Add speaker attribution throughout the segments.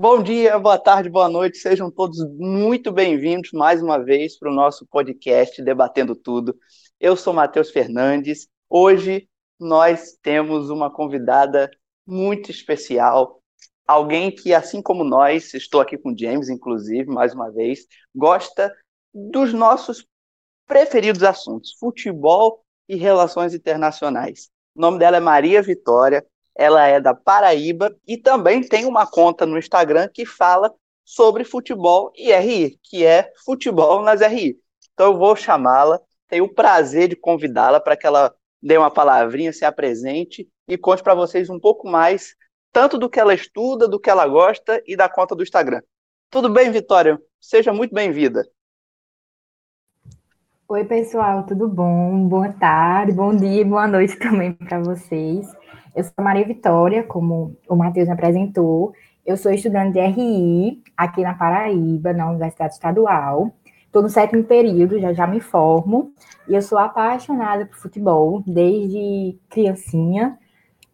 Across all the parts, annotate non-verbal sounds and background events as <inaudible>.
Speaker 1: Bom dia, boa tarde, boa noite, sejam todos muito bem-vindos mais uma vez para o nosso podcast Debatendo Tudo. Eu sou Matheus Fernandes. Hoje nós temos uma convidada muito especial, alguém que, assim como nós, estou aqui com o James, inclusive, mais uma vez, gosta dos nossos preferidos assuntos: futebol e relações internacionais. O nome dela é Maria Vitória, ela é da Paraíba e também tem uma conta no Instagram que fala sobre futebol e RI, que é Futebol nas RI. Então eu vou chamá-la, tenho o prazer de convidá-la para que ela dê uma palavrinha, se apresente e conte para vocês um pouco mais, tanto do que ela estuda, do que ela gosta e da conta do Instagram. Tudo bem, Vitória? Seja muito bem-vinda.
Speaker 2: Oi, pessoal, tudo bom? Boa tarde, bom dia, boa noite também para vocês. Eu sou Maria Vitória, como o Matheus me apresentou. Eu sou estudante de RI aqui na Paraíba, na Universidade Estadual. Estou no sétimo período, já já me formo. E eu sou apaixonada por futebol desde criancinha.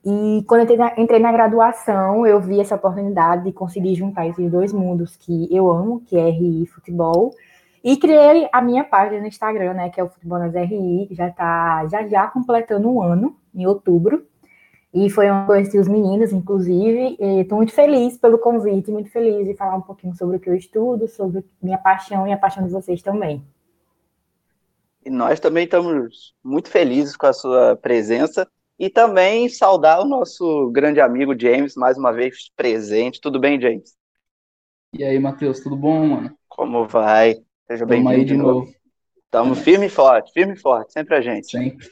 Speaker 2: E quando eu entrei na, graduação, eu vi essa oportunidade de conseguir juntar esses dois mundos que eu amo, que é RI e futebol. E criei a minha página no Instagram, né, que é o Futebol nas RI, que já está já já completando um ano, em outubro. E foi onde conheci os meninos, inclusive. Estou muito feliz pelo convite, muito feliz de falar um pouquinho sobre o que eu estudo, sobre minha paixão e a paixão de vocês também.
Speaker 1: E nós também estamos muito felizes com a sua presença e também saudar o nosso grande amigo James, mais uma vez presente. Tudo bem, James?
Speaker 3: E aí, Matheus, tudo bom, mano?
Speaker 1: Como vai? Seja bem-vindo aí de novo. Estamos firme e forte, firme e forte, sempre a gente.
Speaker 3: Sempre.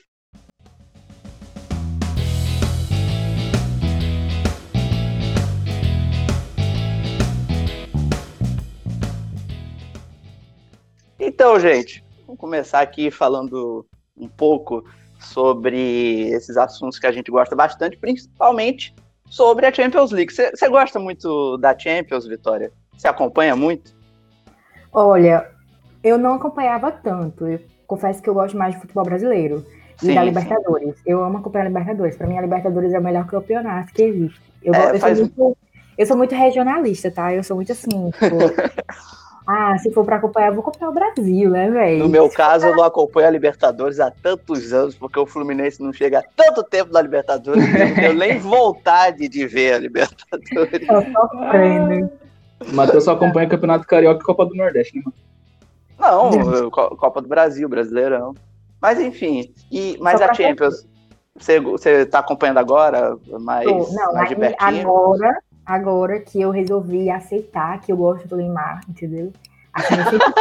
Speaker 1: Então, gente, vamos começar aqui falando um pouco sobre esses assuntos que a gente gosta bastante, principalmente sobre a Champions League. Você gosta muito da Champions, Vitória? Você acompanha muito?
Speaker 2: Olha, eu não acompanhava tanto. Eu confesso que eu gosto mais de futebol brasileiro e sim, da Libertadores. Sim. Eu amo acompanhar a Libertadores. Para mim, a Libertadores é o melhor campeonato que existe. Eu, é, eu, faz... sou muito, eu, sou muito, regionalista, tá? Eu sou muito assim. Tipo, <laughs> Ah, se for para acompanhar, eu vou acompanhar o Brasil, né, velho?
Speaker 1: No meu caso, eu não acompanho a Libertadores há tantos anos, porque o Fluminense não chega há tanto tempo na Libertadores, que eu tenho nem <laughs> vontade de ver a Libertadores. Tô
Speaker 3: sofrendo. Matheus só acompanha o Campeonato Carioca e Copa do Nordeste, né, mano?
Speaker 1: Não, Copa do Brasil, Brasileirão. Mas enfim, e, mas a Champions, você, você tá acompanhando agora? Mais,
Speaker 2: não, mais de pertinho? agora agora que eu resolvi aceitar que eu gosto do Neymar, entendeu? Assim, eu sempre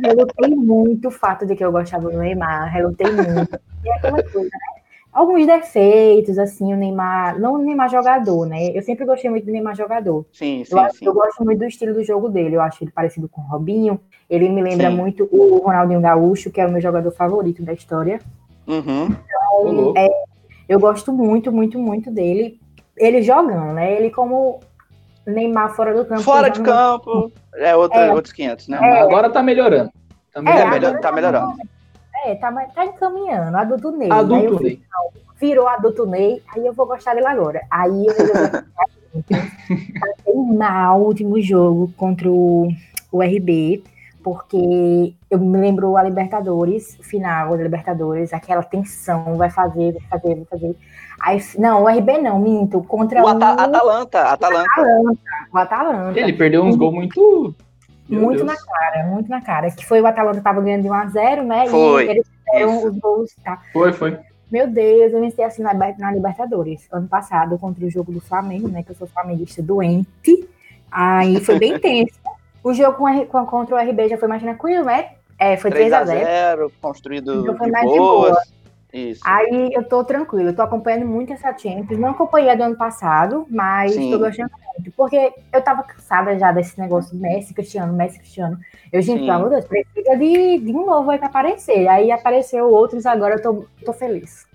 Speaker 2: <laughs> relutei muito o fato de que eu gostava do Neymar, relutei muito. E é aquela coisa, né? Alguns defeitos, assim, o Neymar, não o Neymar jogador, né? Eu sempre gostei muito do Neymar jogador.
Speaker 1: Sim, sim,
Speaker 2: eu,
Speaker 1: sim.
Speaker 2: eu gosto muito do estilo do jogo dele, eu acho ele parecido com o Robinho. Ele me lembra sim. muito o Ronaldinho Gaúcho, que é o meu jogador favorito da história.
Speaker 1: Uhum.
Speaker 2: Então, é, eu gosto muito, muito, muito dele ele jogando, né? Ele como Neymar fora do campo.
Speaker 1: Fora de campo, é, outro, é outros 500, né?
Speaker 3: É, agora tá melhorando.
Speaker 1: Tá, é, melhor, tá melhorando.
Speaker 2: É, tá, tá encaminhando. Adulto Ney.
Speaker 3: Adulto Ney.
Speaker 2: Virou adulto Ney, aí eu vou gostar dele agora. Aí eu passei <laughs> mal o último jogo contra o, o RB, porque eu me lembro a Libertadores, final da Libertadores, aquela tensão, vai fazer, vai fazer, vai fazer. Aí, não, o RB não, minto. Contra
Speaker 1: o, Ata Atalanta, Atalanta.
Speaker 2: Atalanta. O Atalanta.
Speaker 3: Ele perdeu uns gols muito.
Speaker 2: muito na cara, muito na cara. Que foi o Atalanta tava ganhando de 1x0, né?
Speaker 1: Foi.
Speaker 2: E eles fizeram Isso. os gols. Tá?
Speaker 3: Foi, foi.
Speaker 2: Meu Deus, eu venci assim na, na Libertadores, ano passado, contra o jogo do Flamengo, né? Que eu sou flamenguista doente. Aí foi bem <laughs> tenso. O jogo com, contra o RB já foi mais tranquilo, né? É, foi 3x0.
Speaker 1: construído então foi mais boas. de boa. Isso.
Speaker 2: Aí eu tô tranquilo, eu tô acompanhando muito essa Champions. Não acompanhei do ano passado, mas Sim. tô gostando muito. Porque eu tava cansada já desse negócio Messi, Cristiano, Messi, Cristiano. Eu, gente, pelo amor de Deus, precisa de, de um novo aí pra aparecer. Aí apareceu outros, agora eu tô, tô feliz.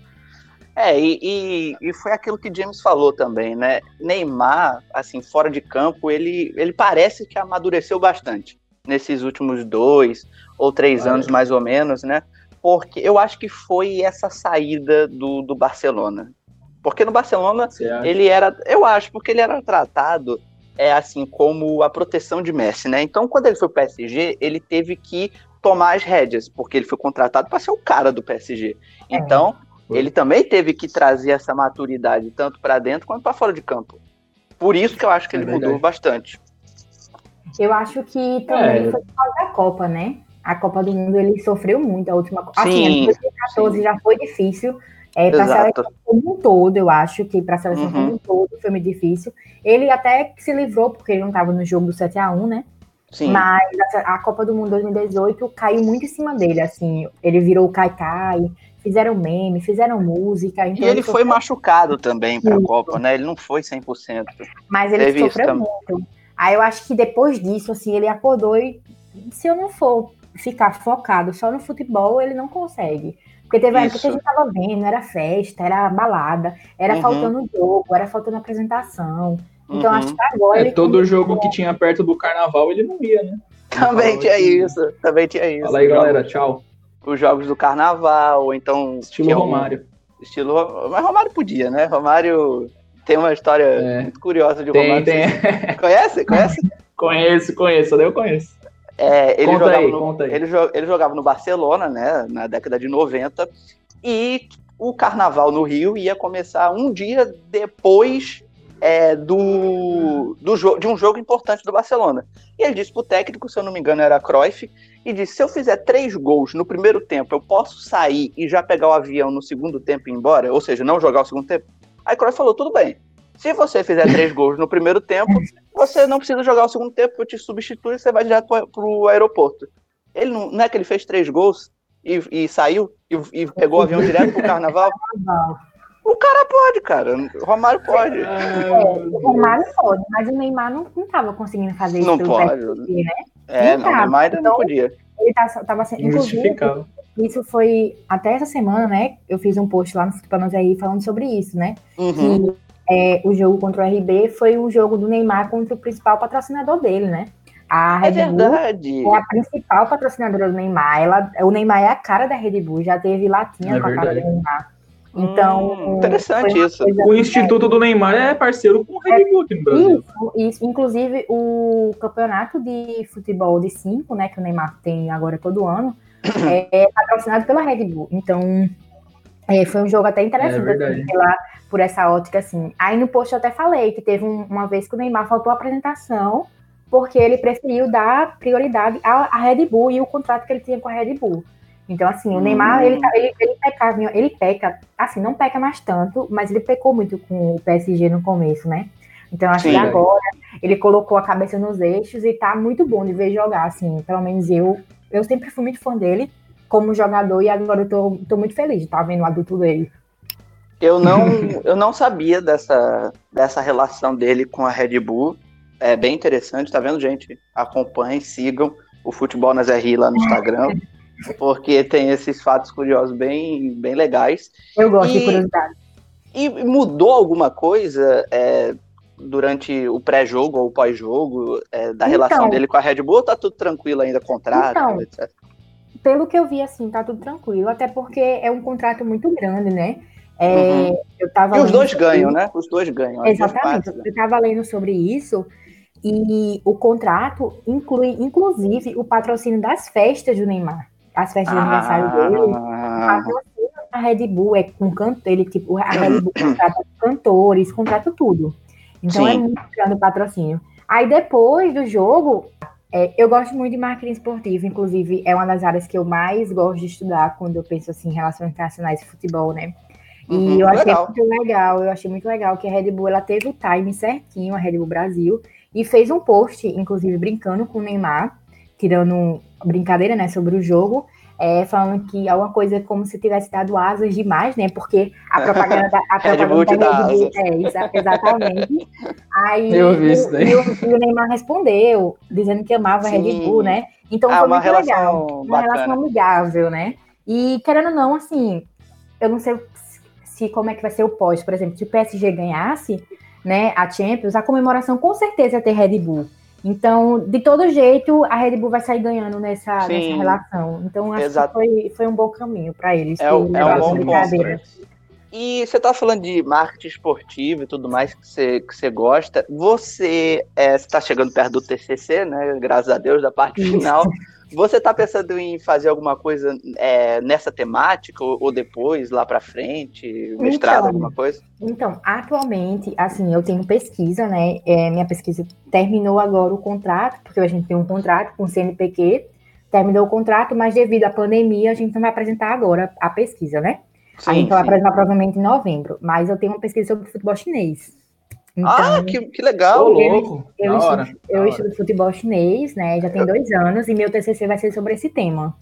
Speaker 1: É, e, e, e, foi aquilo que James falou também, né? Neymar, assim, fora de campo, ele, ele parece que amadureceu bastante nesses últimos dois ou três anos, mais ou menos, né? porque eu acho que foi essa saída do, do Barcelona. Porque no Barcelona ele era, eu acho, porque ele era tratado é assim como a proteção de Messi, né? Então, quando ele foi pro PSG, ele teve que tomar as rédeas, porque ele foi contratado para ser o cara do PSG. É. Ele também teve que trazer essa maturidade tanto para dentro quanto para fora de campo. Por isso que eu acho que ele é mudou bastante.
Speaker 2: Eu acho que também é. foi por causa da Copa, né? A Copa do Mundo ele sofreu muito a última Copa. Assim, 2014 sim. já foi difícil. É, para a seleção como um todo, eu acho que para a seleção uhum. como um todo foi muito difícil. Ele até se livrou, porque ele não estava no jogo do 7x1, né? Sim. Mas a, a, Copa do Mundo 2018 caiu muito em cima dele, assim. Ele virou o Kai fizeram meme, fizeram música.
Speaker 1: Então e ele, ele foi machucado também para a Copa, né? Ele não foi 100%.
Speaker 2: Mas ele Teve sofreu muito. Aí eu acho que depois disso, assim, ele acordou e se eu não for ficar focado só no futebol, ele não consegue. Porque teve época que a gente tava vendo, era festa, era balada, era uhum. faltando jogo, era faltando apresentação. Então uhum. acho que agora.
Speaker 3: É, todo jogo que tinha perto do carnaval ele não ia, né?
Speaker 1: Também tinha isso, também tinha isso.
Speaker 3: Fala aí, galera, tchau.
Speaker 1: Os jogos do carnaval, ou então.
Speaker 3: Estilo Romário.
Speaker 1: Um... Estilo. Mas Romário podia, né? Romário tem uma história é. muito curiosa de tem, Romário. Tem. Conhece? Conhece? <laughs>
Speaker 3: conheço, conheço, eu conheço.
Speaker 1: É, ele, conta jogava aí, no. Ele, ele jogava no Barcelona, né, na década de 90, e o carnaval no Rio ia começar um dia depois é, do, do de um jogo importante do Barcelona. E ele disse pro técnico, se eu não me engano era Cruyff, e disse: se eu fizer três gols no primeiro tempo, eu posso sair e já pegar o avião no segundo tempo e ir embora? Ou seja, não jogar o segundo tempo? Aí Cruyff falou: tudo bem. Se você fizer três gols no primeiro tempo, você não precisa jogar o segundo tempo, eu te substituo e você vai direto para o aeroporto. Ele não, não, é que ele fez três gols e, e saiu e, e, pegou o avião direto para o carnaval? O cara pode, cara. O Romário pode.
Speaker 2: É, o Romário pode, mas o Neymar não, não tava conseguindo fazer
Speaker 1: não isso. Não pode. PSG, né? É, não, não o Neymar ainda então, não podia.
Speaker 2: Ele tá, tava sendo. Inclusive, isso foi até essa semana, né? Eu fiz um post lá no Futebol aí falando sobre isso, né? Uhum. Que é, o jogo contra o RB foi um jogo do Neymar contra o principal patrocinador dele, né?
Speaker 1: A Red é verdade.
Speaker 2: Bull é a principal patrocinadora do Neymar. Ela, o Neymar é a cara da Red Bull, já teve latinha é com a cara do Neymar. Então.
Speaker 1: Hum, interessante isso.
Speaker 3: O Instituto do Neymar é parceiro com o Red Bull aqui no Brasil.
Speaker 2: Isso, isso. Inclusive, o campeonato de futebol de 5, né, que o Neymar tem agora todo ano, <coughs> é, é patrocinado pela Red Bull. Então, é, foi um jogo até interessante é assim, pela, por essa ótica, assim. Aí no post eu até falei que teve um, uma vez que o Neymar faltou a apresentação porque ele preferiu dar prioridade à, à, Red Bull e o contrato que ele tinha com a Red Bull. Então, assim, o Neymar, ele, tá, ele, ele, peca, ele peca, assim, não peca mais tanto, mas ele pecou muito com o PSG no começo, né? Então, acho Sim, que agora ele colocou a cabeça nos eixos e tá muito bom de ver jogar, assim, pelo menos eu, eu sempre fui muito fã dele, como jogador e agora eu tô, tô muito feliz de estar tá vendo o adulto dele.
Speaker 1: Eu não, <laughs> eu não sabia dessa, dessa relação dele com a Red Bull. É bem interessante, tá vendo, gente? Acompanhem, sigam o Futebol nas RI lá no Instagram, <laughs> porque tem esses fatos curiosos bem, bem legais.
Speaker 2: Eu gosto e, de curiosidade.
Speaker 1: E mudou alguma coisa é, durante o pré-jogo ou o pós-jogo é, da então, relação dele com a Red Bull ou tá tudo tranquilo ainda, contrato, então, etc?
Speaker 2: pelo que eu vi, assim, tá tudo tranquilo, até porque é um contrato muito grande, né? É, uhum.
Speaker 1: eu tava e os dois ganham, né? Os dois ganham.
Speaker 2: Exatamente. Né? Eu estava lendo sobre isso e o contrato inclui, inclusive, o patrocínio das festas do Neymar. As festas ah. de aniversário dele. Patrocínio da Red Bull é com canto, ele, tipo, a Red Bull contrata cantores, contrata tudo. Então é Sim. é muito grande o patrocínio. Aí depois do jogo, é, eu gosto muito de marketing esportivo, inclusive é uma das áreas que eu mais gosto de estudar quando eu penso assim em relações internacionais e futebol, né? E uhum, eu achei legal. muito legal, eu achei muito legal que a Red Bull ela teve o time certinho, a Red Bull Brasil, e fez um post, inclusive brincando com o Neymar, tirando brincadeira, né, sobre o jogo, é, falando que alguma coisa é como se tivesse dado asas demais, né? Porque a propaganda da a <laughs> propaganda da Red Bull, é, exatamente. Aí
Speaker 3: Eu vi isso daí.
Speaker 2: E, o, o Neymar respondeu, dizendo que amava a Red Bull, né? Então ah, foi uma muito relação legal. Uma relação amigável, né? E querendo ou não, assim, eu não sei se como é que vai ser o pós, por exemplo, se o PSG ganhasse, né, a Champions, a comemoração com certeza ia ter Red Bull. Então, de todo jeito, a Red Bull vai sair ganhando nessa, nessa relação. Então, acho Exato. que foi, foi um bom caminho para eles.
Speaker 1: É, é um bom ponto. E você tá falando de marketing esportivo e tudo mais que você, que você gosta. Você está é, chegando perto do TCC, né? Graças a Deus, da parte Isso. final. <laughs> Você está pensando em fazer alguma coisa é, nessa temática ou, ou depois, lá para frente, mestrado, então, alguma coisa?
Speaker 2: Então, atualmente, assim, eu tenho pesquisa, né? É, minha pesquisa terminou agora o contrato, porque a gente tem um contrato com o CNPq, terminou o contrato, mas devido à pandemia, a gente não vai apresentar agora a pesquisa, né? Sim, a gente vai apresentar provavelmente em novembro, mas eu tenho uma pesquisa sobre futebol chinês.
Speaker 1: Então, ah, que, que legal!
Speaker 2: Eu, louco. eu, estudo, hora, eu estudo futebol chinês, né? Já tem dois anos, e meu TCC vai ser sobre esse tema.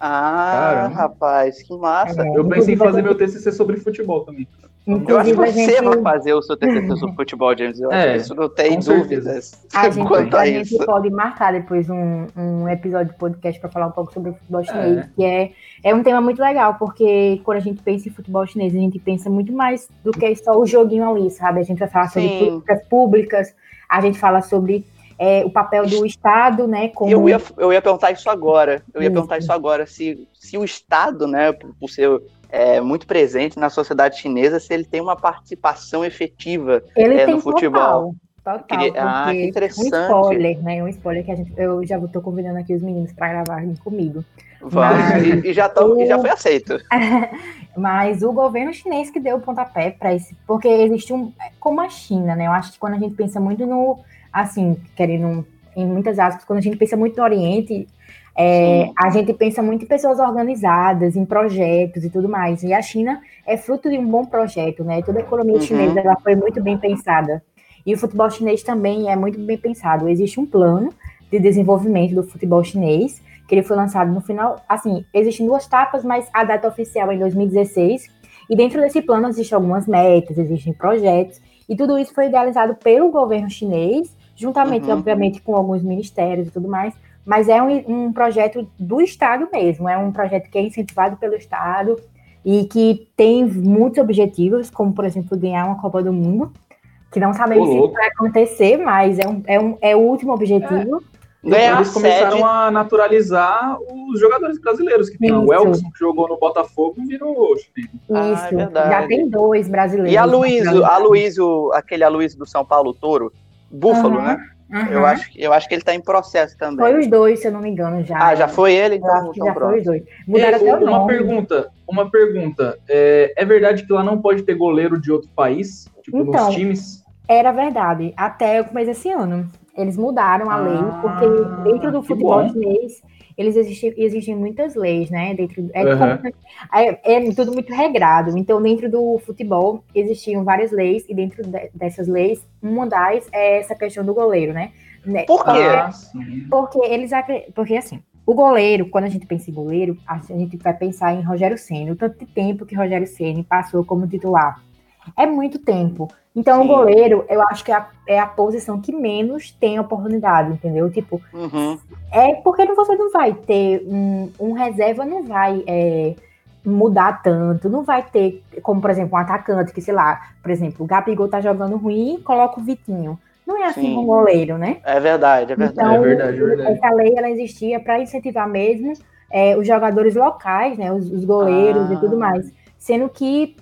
Speaker 1: Ah, Caramba. rapaz, que massa!
Speaker 3: É, eu pensei em fazer meu TCC sobre futebol também.
Speaker 1: Inclusive, eu acho que você gente... vai fazer o seu TCC sobre <laughs> futebol, James. Eu é, isso não tem dúvidas.
Speaker 2: A gente, quanto a, a gente pode marcar depois um, um episódio de podcast para falar um pouco sobre o futebol chinês, é. que é, é um tema muito legal, porque quando a gente pensa em futebol chinês, a gente pensa muito mais do que só o joguinho ali, sabe? A gente vai falar sobre Sim. políticas públicas, a gente fala sobre é, o papel do Estado, né?
Speaker 1: Como... Eu, ia, eu ia perguntar isso agora. Eu ia isso. perguntar isso agora, se, se o Estado, né, por, por ser é, muito presente na sociedade chinesa, se ele tem uma participação efetiva é, no futebol.
Speaker 2: Total, Queria... ah, que interessante. Um spoiler, né? Um spoiler que a gente, eu já estou convidando aqui os meninos para gravarem comigo.
Speaker 1: Mas... E, e, já tô, o... e já foi aceito. <laughs>
Speaker 2: Mas o governo chinês que deu o pontapé para esse, porque existe um, como a China, né? Eu acho que quando a gente pensa muito no, assim, querendo em muitas aspas, quando a gente pensa muito no Oriente, é, a gente pensa muito em pessoas organizadas, em projetos e tudo mais. E a China é fruto de um bom projeto, né? Toda a economia uhum. chinesa ela foi muito bem pensada. E o futebol chinês também é muito bem pensado. Existe um plano de desenvolvimento do futebol chinês, que ele foi lançado no final. Assim, existem duas etapas, mas a data oficial é em 2016. E dentro desse plano existem algumas metas, existem projetos. E tudo isso foi idealizado pelo governo chinês, juntamente, uhum. obviamente, com alguns ministérios e tudo mais, mas é um, um, projeto do Estado mesmo, é um projeto que é incentivado pelo Estado e que tem muitos objetivos, como, por exemplo, ganhar uma Copa do Mundo, que não sabemos se vai acontecer, mas é, um, é, um, é o último objetivo.
Speaker 3: É. Eles começaram sede... a naturalizar os jogadores brasileiros, que tem o Elkson, que jogou no Botafogo e virou
Speaker 2: Isso, ah, é já tem dois brasileiros.
Speaker 1: E a Luiz, a Luiz, aquele Aloysio do São Paulo Toro, Búfalo, uhum. né? Uhum. Eu, acho, eu acho que ele está em processo também.
Speaker 2: Foi os dois, se eu não me engano, já.
Speaker 1: Ah, já foi ele? Então, então
Speaker 2: já pronto. foi os dois. Mudaram
Speaker 3: até o uma nome. pergunta, uma pergunta. É, é, verdade que lá não pode ter goleiro de outro país? Tipo, então, nos times?
Speaker 2: Era verdade. Até o começo desse ano. Eles mudaram a ah, lei, porque dentro do futebol chinês eles existem, existem muitas leis, né? Dentro, é, uhum. é, é, tudo muito regrado. Então, dentro do futebol, existiam várias leis, e dentro de, dessas leis, uma das é essa questão do goleiro, né?
Speaker 1: né Por quê? Ah,
Speaker 2: porque eles porque assim, o goleiro, quando a gente pensa em goleiro, a gente vai pensar em Rogério Senna, o tanto de tempo que Rogério Senna passou como titular. É muito tempo. Então, Sim. o goleiro, eu acho que é a, é a, posição que menos tem oportunidade, entendeu? Tipo, uhum. é porque você não vai ter um, um reserva, não vai é, mudar tanto, não vai ter, como por exemplo, um atacante que, sei lá, por exemplo, o Gabigol tá jogando ruim, coloca o Vitinho. Não é assim Sim. com o goleiro, né?
Speaker 1: É verdade, é verdade.
Speaker 2: Então,
Speaker 1: é verdade,
Speaker 2: é verdade. essa lei ela existia para incentivar mesmo é, os jogadores locais, né? Os, os goleiros ah. e tudo mais. Sendo que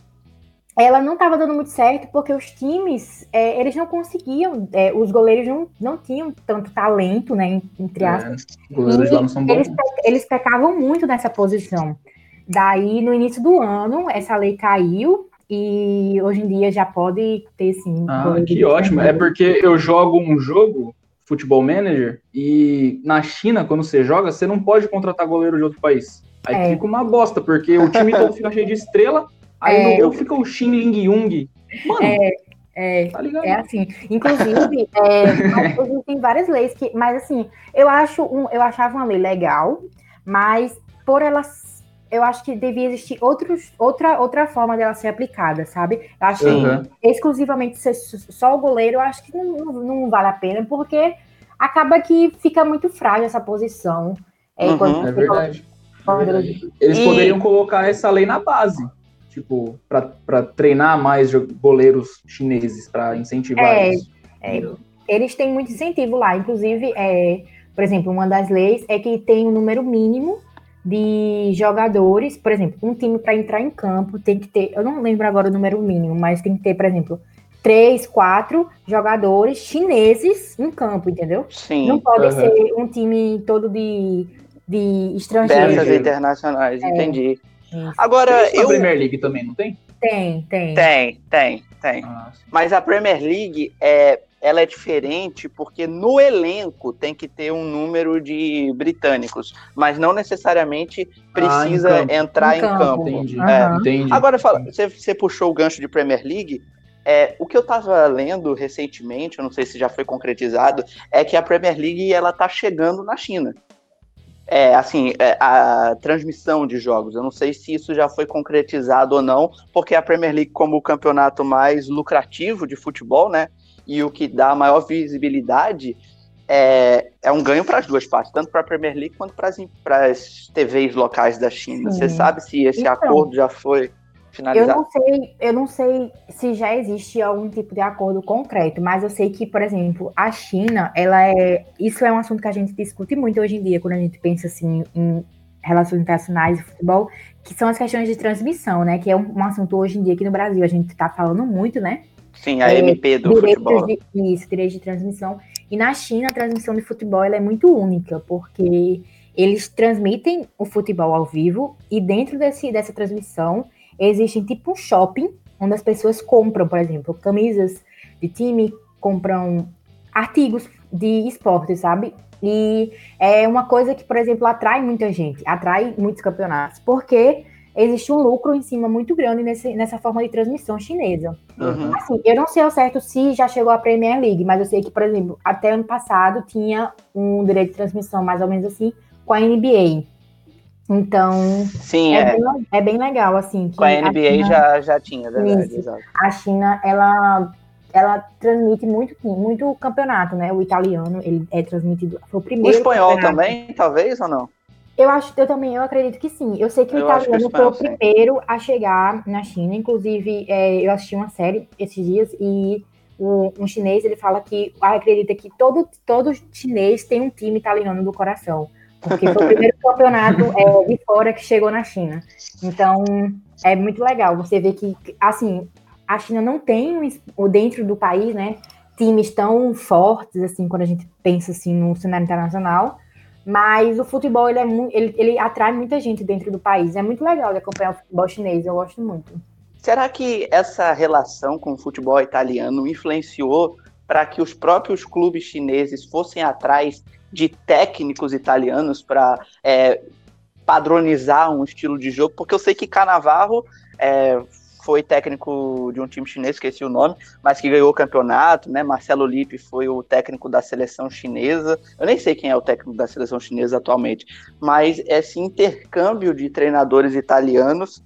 Speaker 2: ela não estava dando muito certo porque os times é, eles não conseguiam, é, os goleiros não, não tinham tanto talento, né? Entre é, aspas. É, goleiros lá não são bons. Eles, eles pecavam muito nessa posição. Daí, no início do ano, essa lei caiu e hoje em dia já pode ter sim.
Speaker 3: Ah, que ótimo. É porque eu jogo um jogo, Futebol Manager, e na China, quando você joga, você não pode contratar goleiro de outro país. Aí é. fica uma bosta, porque o time todo fica cheio de estrela Aí é, no gol fica o Shin Ling Yung. Mano,
Speaker 2: é, é, tá é assim. Inclusive, <laughs> é, tem várias leis que. Mas assim, eu acho um, eu achava uma lei legal, mas por elas. Eu acho que devia existir outros, outra, outra forma dela ser aplicada, sabe? Eu acho uhum. que exclusivamente ser só o goleiro, eu acho que não, não, não, vale a pena, porque acaba que fica muito frágil essa posição.
Speaker 3: É, uhum, é verdade. Eles e... poderiam colocar essa lei na base tipo, para treinar mais goleiros chineses, para incentivar
Speaker 2: é, isso? É, eles têm muito incentivo lá, inclusive, é, por exemplo, uma das leis é que tem um número mínimo de jogadores, por exemplo, um time para entrar em campo tem que ter, eu não lembro agora o número mínimo, mas tem que ter, por exemplo, três, quatro jogadores chineses em campo, entendeu?
Speaker 1: Sim.
Speaker 2: Não pode uhum. ser um time todo de, de estrangeiros.
Speaker 1: Peças internacionais, é. entendi. Isso. Agora,
Speaker 3: tem eu... a Premier League também, não tem?
Speaker 2: Tem, tem.
Speaker 1: Tem, tem, tem. Ah, Mas a Premier League é, ela é diferente porque no elenco tem que ter um número de britânicos, mas não necessariamente precisa ah, em entrar em, em campo. campo.
Speaker 3: Entendi. É. Entendi.
Speaker 1: Agora, fala, você, você puxou o gancho de Premier League. É, o que eu estava lendo recentemente, eu não sei se já foi concretizado, é que a Premier League ela está chegando na China. É, assim, é, a transmissão de jogos. Eu não sei se isso já foi concretizado ou não, porque a Premier League, como o campeonato mais lucrativo de futebol, né? E o que dá maior visibilidade é, é um ganho para as duas partes, tanto para a Premier League quanto para as TVs locais da China. Sim. Você sabe se esse então, acordo já foi finalizado?
Speaker 2: Eu não sei, eu não sei se já existe algum tipo de acordo concreto, mas eu sei que, por exemplo, a China, ela é, isso é um assunto que a gente discute muito hoje em dia quando a gente pensa assim em relações internacionais e futebol, que são as questões de transmissão, né? Que é um, um assunto hoje em dia aqui no Brasil a gente está falando muito, né?
Speaker 1: Sim, a é, MP do futebol.
Speaker 2: De, isso, direitos de transmissão. E na China, a transmissão de futebol é muito única, porque eles transmitem o futebol ao vivo e dentro desse, dessa transmissão existem tipo um shopping onde as pessoas compram, por exemplo, camisas de time, compram artigos de esporte, sabe? E é uma coisa que, por exemplo, atrai muita gente, atrai muitos campeonatos, porque existe um lucro em cima muito grande nesse, nessa forma de transmissão chinesa. Uhum. Assim, eu não sei ao certo se já chegou a Premier League, mas eu sei que, por exemplo, até ano passado tinha um direito de transmissão mais ou menos assim com a NBA. Então,
Speaker 1: Sim, é,
Speaker 2: é. Bem, é bem legal, assim.
Speaker 1: com a NBA a China, já, já tinha, verdade, exato.
Speaker 2: A China, ela, ela transmite muito, muito campeonato, né? O italiano, ele é transmitido, foi o primeiro
Speaker 1: O espanhol também, talvez, ou não?
Speaker 2: Eu acho, eu também, eu acredito que sim. Eu sei que o eu italiano foi o primeiro a chegar na China. Inclusive, é, eu assisti uma série esses dias e um, um, chinês ele fala que acredita que todo, todo chinês tem um time italiano do coração. Porque foi o primeiro campeonato é, de fora que chegou na China. Então, é muito legal você ver que, assim, a China não tem, dentro do país, né, times tão fortes, assim, quando a gente pensa, assim, no cenário internacional, mas o futebol, ele, é ele, ele atrai muita gente dentro do país. É muito legal de acompanhar o futebol chinês, eu gosto muito.
Speaker 1: Será que essa relação com o futebol italiano influenciou para que os próprios clubes chineses fossem atrás de técnicos italianos para é, padronizar um estilo de jogo? Porque eu sei que Canavarro é, foi técnico de um time chinês, esqueci o nome, mas que ganhou o campeonato, né? Marcelo Lippe foi o técnico da seleção chinesa. Eu nem sei quem é o técnico da seleção chinesa atualmente, mas esse intercâmbio de treinadores italianos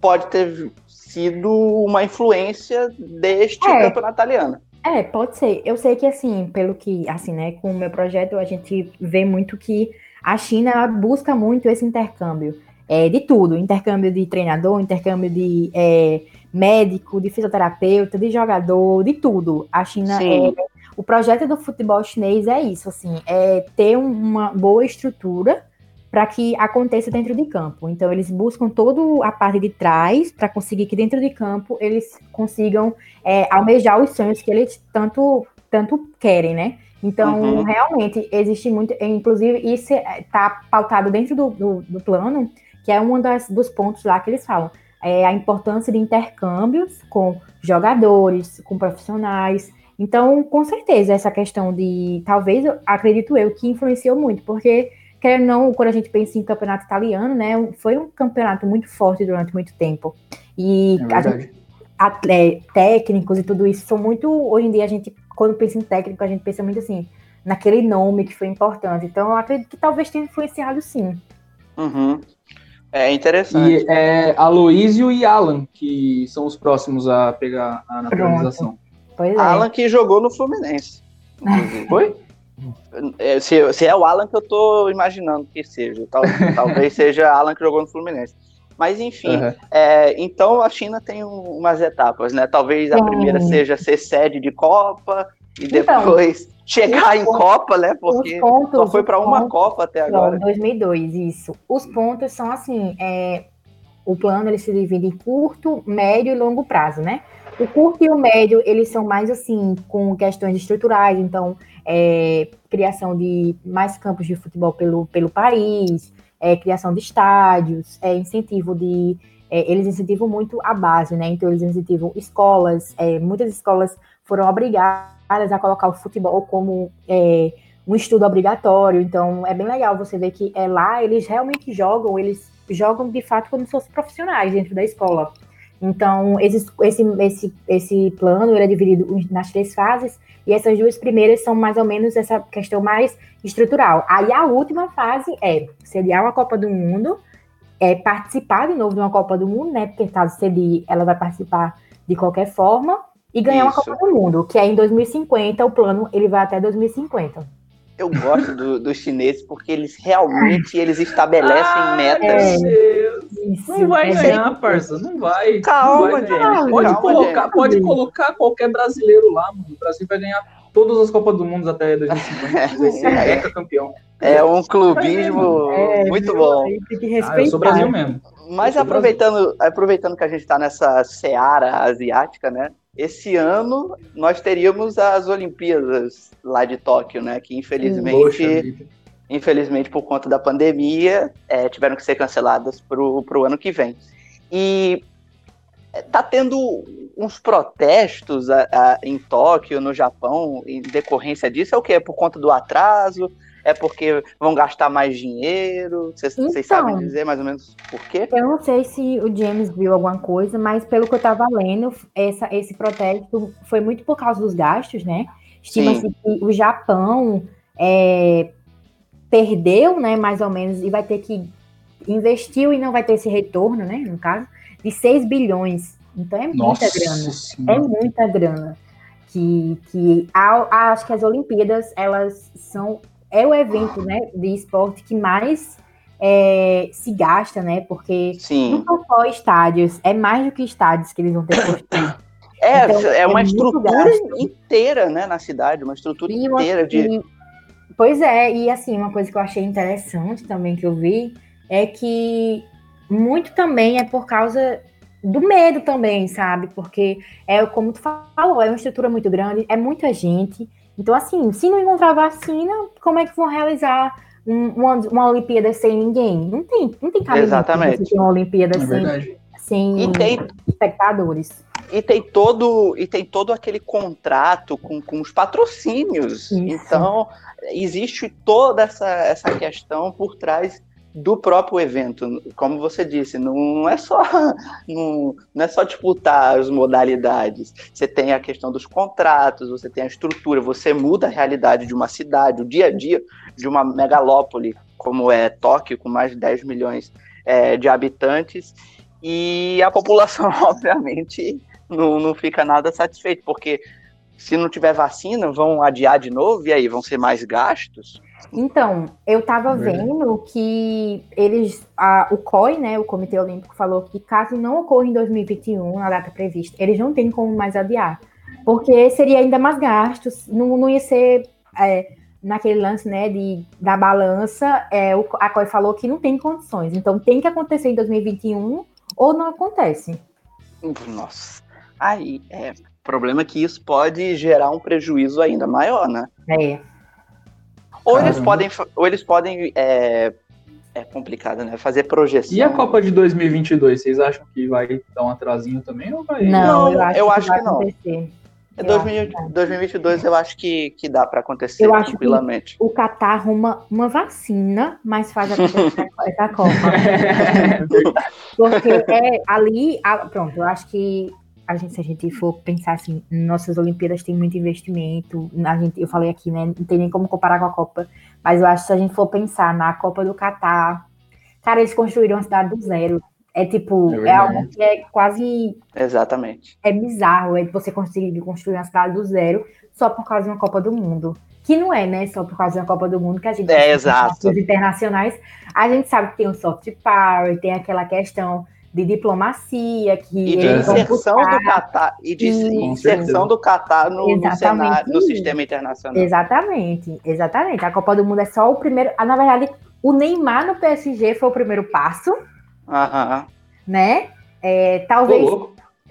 Speaker 1: pode ter sido uma influência deste é. campeonato italiano.
Speaker 2: É, pode ser. Eu sei que assim, pelo que, assim, né, com o meu projeto a gente vê muito que a China busca muito esse intercâmbio é, de tudo, intercâmbio de treinador, intercâmbio de é, médico, de fisioterapeuta, de jogador, de tudo. A China é o projeto do futebol chinês é isso, assim, é ter uma boa estrutura para que aconteça dentro de campo. Então eles buscam toda a parte de trás para conseguir que dentro de campo eles consigam é, almejar os sonhos que eles tanto tanto querem, né? Então, uhum. realmente, existe muito. Inclusive, isso está pautado dentro do, do, do plano que é um das, dos pontos lá que eles falam. É a importância de intercâmbios com jogadores, com profissionais. Então, com certeza, essa questão de, talvez, acredito eu, que influenciou muito, porque, quer não, quando a gente pensa em campeonato italiano, né, foi um campeonato muito forte durante muito tempo. E é gente, atleta, técnicos e tudo isso são muito, hoje em dia, a gente, quando pensa em técnico, a gente pensa muito assim, naquele nome que foi importante. Então, eu acredito que talvez tenha influenciado sim.
Speaker 1: Uhum. É interessante.
Speaker 3: E é Aloísio e Alan, que são os próximos a pegar a naturalização.
Speaker 1: Pois é. Alan que jogou no Fluminense.
Speaker 3: Foi?
Speaker 1: É, se, se, é o Alan que eu tô imaginando que seja. Tal, <laughs> talvez seja Alan que jogou no Fluminense. Mas enfim, uhum. é, então a China tem umas etapas, né? Talvez a primeira seja ser sede de Copa, e então, depois então, chegar em pontos, Copa, né? Porque pontos, só foi para uma Copa até agora.
Speaker 2: 2002, isso. Os pontos são assim, é, o plano ele se divide em curto, médio e longo prazo, né? O curto e o médio, eles são mais assim, com questões estruturais, então, é, criação de mais campos de futebol pelo, pelo país, é, criação de estádios, é, incentivo de. É, eles incentivam muito a base, né? Então, eles incentivam escolas, é, muitas escolas foram obrigadas a colocar o futebol como é, um estudo obrigatório, então é bem legal você ver que é lá eles realmente jogam, eles jogam de fato como se fossem profissionais dentro da escola. Então, esse, esse, esse, esse plano ele é dividido nas três fases, e essas duas primeiras são mais ou menos essa questão mais estrutural. Aí a última fase é sediar uma Copa do Mundo, é participar de novo de uma Copa do Mundo, né? Porque caso cedir, ela vai participar de qualquer forma, e ganhar Isso. uma Copa do Mundo, que é em 2050, o plano ele vai até 2050
Speaker 1: eu gosto do, dos chineses porque eles realmente eles estabelecem ah, metas.
Speaker 3: É, não vai ganhar, parça, não vai.
Speaker 1: Calma,
Speaker 3: não vai pode, calma, colocar, James. pode colocar qualquer brasileiro lá, mano. O Brasil vai ganhar todas as Copas do Mundo até <laughs> 2050. Vai ser é, campeão.
Speaker 1: É um clubismo é, muito bom.
Speaker 3: Ah, eu sou Brasil mesmo.
Speaker 1: Mas aproveitando, aproveitando que a gente está nessa seara asiática, né? Esse ano nós teríamos as Olimpíadas lá de Tóquio, né? Que infelizmente, infelizmente por conta da pandemia, é, tiveram que ser canceladas para o ano que vem. E é, tá tendo uns protestos a, a, em Tóquio, no Japão, em decorrência disso. É o quê? Por conta do atraso? É porque vão gastar mais dinheiro? Vocês então, sabem dizer mais ou menos por quê?
Speaker 2: Eu não sei se o James viu alguma coisa, mas pelo que eu estava lendo, essa, esse protesto foi muito por causa dos gastos, né? Estima-se que o Japão é, perdeu, né, mais ou menos, e vai ter que investiu e não vai ter esse retorno, né, no caso, de 6 bilhões. Então é muita Nossa grana. Senhora. É muita grana. Que, que a, acho que as Olimpíadas, elas são é o evento né, de esporte que mais é, se gasta, né? Porque Sim. não são só estádios, é mais do que estádios que eles vão ter construído. <coughs>
Speaker 1: É, então, é uma é estrutura inteira, né, na cidade, uma estrutura e inteira uma, de. E,
Speaker 2: pois é, e assim, uma coisa que eu achei interessante também que eu vi é que muito também é por causa do medo também, sabe? Porque é como tu falou, é uma estrutura muito grande, é muita gente. Então, assim, se não encontrar vacina, como é que vão realizar uma, uma Olimpíada sem ninguém? Não tem, não tem cabimento
Speaker 1: Exatamente.
Speaker 2: uma Olimpíada é sem, sem tem, espectadores.
Speaker 1: E tem todo e tem todo aquele contrato com, com os patrocínios. Isso. Então, existe toda essa, essa questão por trás do próprio evento. Como você disse, não é só <laughs> não, não, é só disputar as modalidades. Você tem a questão dos contratos, você tem a estrutura, você muda a realidade de uma cidade, o dia a dia de uma megalópole como é Tóquio, com mais de 10 milhões é, de habitantes, e a população, <laughs> obviamente, não, não fica nada satisfeita, porque se não tiver vacina, vão adiar de novo, e aí vão ser mais gastos?
Speaker 2: Então, eu estava vendo que eles, a, o COI, né, o Comitê Olímpico, falou que caso não ocorra em 2021, na data prevista, eles não têm como mais adiar, porque seria ainda mais gastos, não, não ia ser é, naquele lance, né, de, da balança, é, o, a COI falou que não tem condições, então tem que acontecer em 2021 ou não acontece.
Speaker 1: Nossa, aí, é, o problema é que isso pode gerar um prejuízo ainda maior, né?
Speaker 2: É.
Speaker 1: Ou eles podem, ou eles podem é, é complicado, né? Fazer projeção.
Speaker 3: E a Copa de 2022, vocês acham que vai dar um atrasinho também ou vai?
Speaker 2: Não, eu acho, eu que, acho que, não. Acontecer.
Speaker 1: É 2022 eu acho que, que dá para acontecer eu tranquilamente.
Speaker 2: o Catar arruma uma vacina, mas faz acontecer <laughs> essa Copa. <laughs> Porque é ali, pronto, eu acho que a gente, se a gente for pensar assim, nossas Olimpíadas têm muito investimento. A gente, eu falei aqui, né? Não tem nem como comparar com a Copa. Mas eu acho que se a gente for pensar na Copa do Catar, cara, eles construíram a cidade do zero. É tipo, é, é algo que é quase.
Speaker 1: Exatamente.
Speaker 2: É bizarro é você conseguir construir uma cidade do zero só por causa de uma Copa do Mundo. Que não é, né? Só por causa de uma Copa do Mundo que a gente.
Speaker 1: É, exato.
Speaker 2: internacionais. A gente sabe que tem o soft power, tem aquela questão de diplomacia, que
Speaker 1: e de inserção do Catar e de isso, inserção do Catar no, no, cenário, no sistema internacional.
Speaker 2: Exatamente, exatamente. A Copa do Mundo é só o primeiro. Ah, na verdade, o Neymar no PSG foi o primeiro passo.
Speaker 1: Aham.
Speaker 2: Né? É, talvez.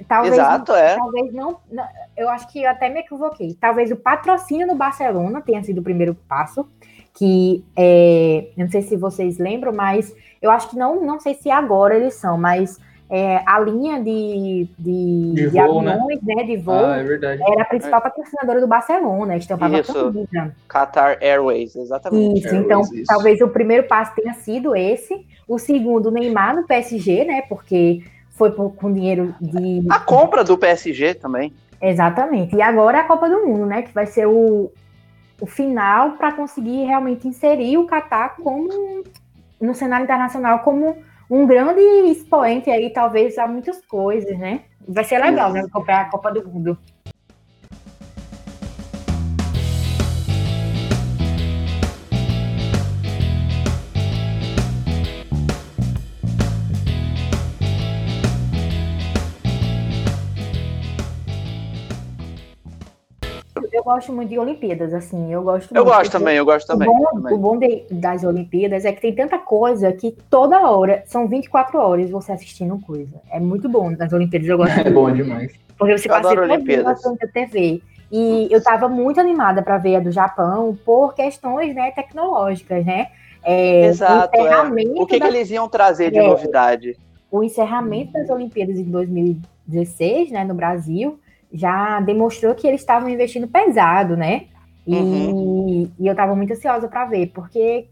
Speaker 2: Talvez,
Speaker 1: Exato, é.
Speaker 2: Talvez não, não, Eu acho que eu até me equivoquei. Talvez o patrocínio no Barcelona tenha sido o primeiro passo. Que é, eu não sei se vocês lembram, mas eu acho que não, não sei se agora eles são, mas é, a linha de, de,
Speaker 3: de, de voo,
Speaker 2: aviões, né? né? de voo,
Speaker 3: ah, é
Speaker 2: era a principal é. patrocinadora do Barcelona, estampava
Speaker 1: Isso, Qatar Airways, exatamente.
Speaker 2: Isso, então Airways, isso. talvez o primeiro passo tenha sido esse, o segundo, Neymar no PSG, né? Porque foi por, com dinheiro de.
Speaker 1: A compra do PSG também.
Speaker 2: Exatamente. E agora é a Copa do Mundo, né? Que vai ser o, o final para conseguir realmente inserir o Catar como no cenário internacional como um grande expoente aí, talvez, a muitas coisas, né? Vai ser legal, né? Comprar a Copa do Mundo. Gosto muito de Olimpíadas, assim, eu gosto
Speaker 1: Eu gosto também, eu gosto também.
Speaker 2: O bom,
Speaker 1: também.
Speaker 2: O bom de, das Olimpíadas é que tem tanta coisa que toda hora, são 24 horas você assistindo coisa. É muito bom nas Olimpíadas, eu gosto
Speaker 3: É bom demais.
Speaker 2: Porque você
Speaker 1: eu passa
Speaker 2: todo a TV. E eu estava muito animada para ver a do Japão por questões né, tecnológicas, né?
Speaker 1: É, Exato. O, é. o que, da... que, eles iam trazer de é, novidade?
Speaker 2: O encerramento das Olimpíadas em 2016, né, no Brasil, já demonstrou que eles estavam investindo pesado, né? E, uhum. e eu estava muito ansiosa para ver, porque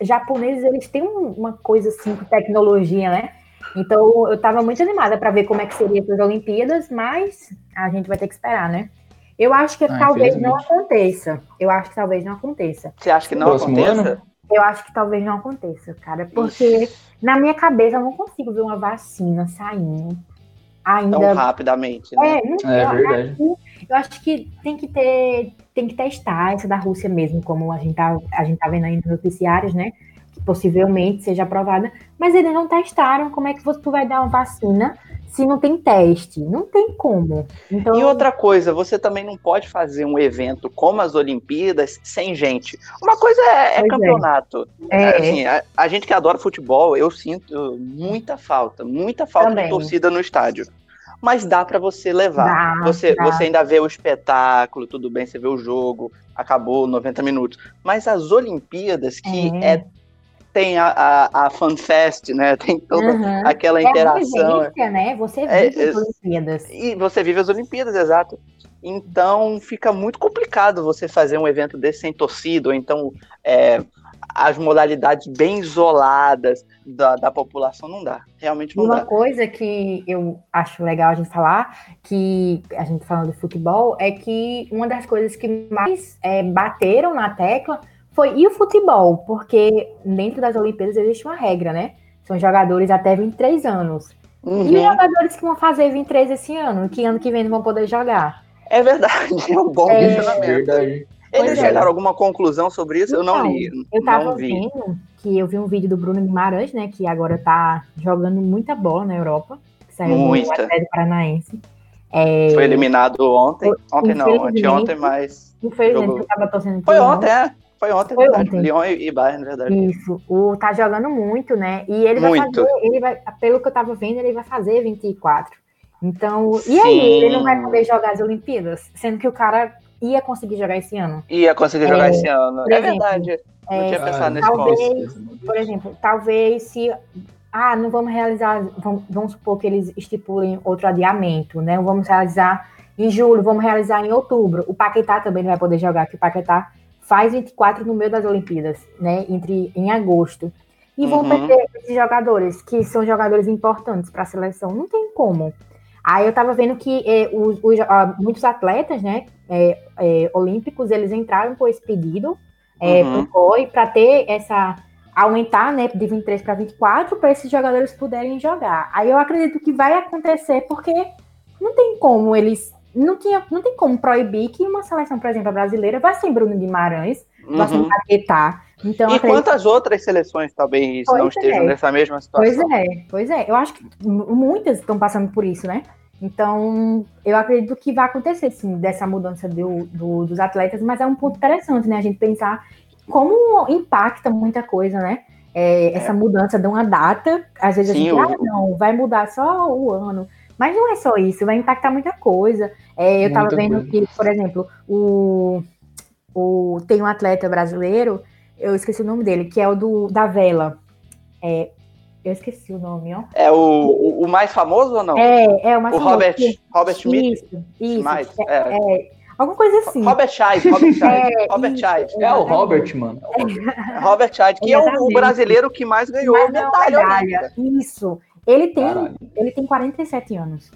Speaker 2: japoneses eles têm uma coisa assim com tecnologia, né? Então eu estava muito animada para ver como é que seria as Olimpíadas, mas a gente vai ter que esperar, né? Eu acho que ah, talvez não aconteça. Eu acho que talvez não aconteça.
Speaker 1: Você acha que não Próximo aconteça? Ano?
Speaker 2: Eu acho que talvez não aconteça, cara, porque Ixi. na minha cabeça eu não consigo ver uma vacina saindo ainda.
Speaker 1: Tão rapidamente, né?
Speaker 2: É, é verdade. Acho, eu acho que tem que ter, tem que testar essa da Rússia mesmo, como a gente tá, a gente tá vendo aí nos noticiários, né? Que possivelmente seja aprovada, mas eles não testaram como é que você vai dar uma vacina se não tem teste. Não tem como. Então...
Speaker 1: E outra coisa, você também não pode fazer um evento como as Olimpíadas sem gente. Uma coisa é, é, é. campeonato. É. Assim, a, a, gente que adora futebol, eu sinto muita falta, muita falta também. de torcida no estádio. Mas dá para você levar. Dá, você, dá. você ainda vê o espetáculo, tudo bem, você vê o jogo, acabou 90 minutos. Mas as Olimpíadas, que é, é tem a, a, a FanFest, né? <laughs> Tem toda uhum. aquela é interação.
Speaker 2: É né? Você é, vive é, as Olimpíadas.
Speaker 1: E você vive as Olimpíadas, exato. Então fica muito complicado você fazer um evento desse sem torcida, ou então é, as modalidades bem isoladas da, da população não dá. Realmente não
Speaker 2: Uma
Speaker 1: dá.
Speaker 2: Uma coisa que eu acho legal a gente falar, que a gente falando de futebol, é que uma das coisas que mais é, bateram na tecla foi e o futebol, porque dentro das Olimpíadas existe uma regra, né? São jogadores até 23 anos. Uhum. E os jogadores que vão fazer 23 esse ano, que ano que vem não vão poder jogar?
Speaker 1: É verdade, <laughs> é um bom é, questionamento. É. Eles é. chegaram a alguma conclusão sobre isso? Então, eu não li.
Speaker 2: Eu tava
Speaker 1: vi.
Speaker 2: vendo que eu vi um vídeo do Bruno Guimarães, né? Que agora tá jogando muita bola na Europa. Que saiu muita. do Atlético Paranaense.
Speaker 1: É... Foi eliminado ontem. Ontem não, anteontem, mas.
Speaker 2: Infelizmente, jogou... eu tava torcendo
Speaker 1: Foi ontem, é. Foi ontem, Foi verdade. Ontem. Lyon e Bayern, na verdade.
Speaker 2: Isso. O tá jogando muito, né? E ele vai muito. fazer, ele vai, pelo que eu tava vendo, ele vai fazer 24. Então, Sim. e aí, ele não vai poder jogar as Olimpíadas, sendo que o cara ia conseguir jogar esse ano.
Speaker 1: Ia conseguir jogar é, esse ano. É verdade. Não é, tinha pensado nesse
Speaker 2: talvez, ponto. Por exemplo, talvez se ah, não vamos realizar, vamos, vamos, supor que eles estipulem outro adiamento, né? Vamos realizar em julho, vamos realizar em outubro. O Paquetá também não vai poder jogar, que o Paquetá faz 24 no meio das Olimpíadas, né? Entre em agosto. E vão uhum. perder esses jogadores, que são jogadores importantes para a seleção. Não tem como. Aí eu tava vendo que eh, os, os, ah, muitos atletas, né, eh, eh, olímpicos, eles entraram com esse pedido uhum. pro COI para ter essa aumentar, né, de 23 para 24 para esses jogadores poderem jogar. Aí eu acredito que vai acontecer porque não tem como eles não, tinha, não tem como proibir que uma seleção, por exemplo, brasileira, vá sem Bruno Guimarães, uhum. vá sem Paquetá,
Speaker 1: Então, e acredito... quantas outras seleções talvez pois não estejam é. nessa mesma situação?
Speaker 2: Pois é, pois é. Eu acho que muitas estão passando por isso, né? Então, eu acredito que vai acontecer, sim, dessa mudança do, do, dos atletas, mas é um ponto interessante, né? A gente pensar como impacta muita coisa, né? É, é. essa mudança de uma data, às vezes sim, a gente, ah, não, vai mudar só o ano. Mas não é só isso, vai impactar muita coisa. É, eu estava vendo coisa. que, por exemplo, o, o, tem um atleta brasileiro, eu esqueci o nome dele, que é o do, da vela. É, eu esqueci o nome, ó.
Speaker 1: É o, o, mais famoso ou não?
Speaker 2: É, é o mais
Speaker 1: o
Speaker 2: famoso.
Speaker 1: Robert, Robert Smith?
Speaker 2: Isso, isso. Mais, é, é. é. Alguma coisa assim.
Speaker 1: Robert Scheid, Robert <laughs> Scheid. É, Robert Scheid.
Speaker 3: É o Robert, mano.
Speaker 1: É Robert Scheid, que é o, brasileiro que mais ganhou mais medalha. medalha.
Speaker 2: Isso. Ele tem, ele tem 47 anos.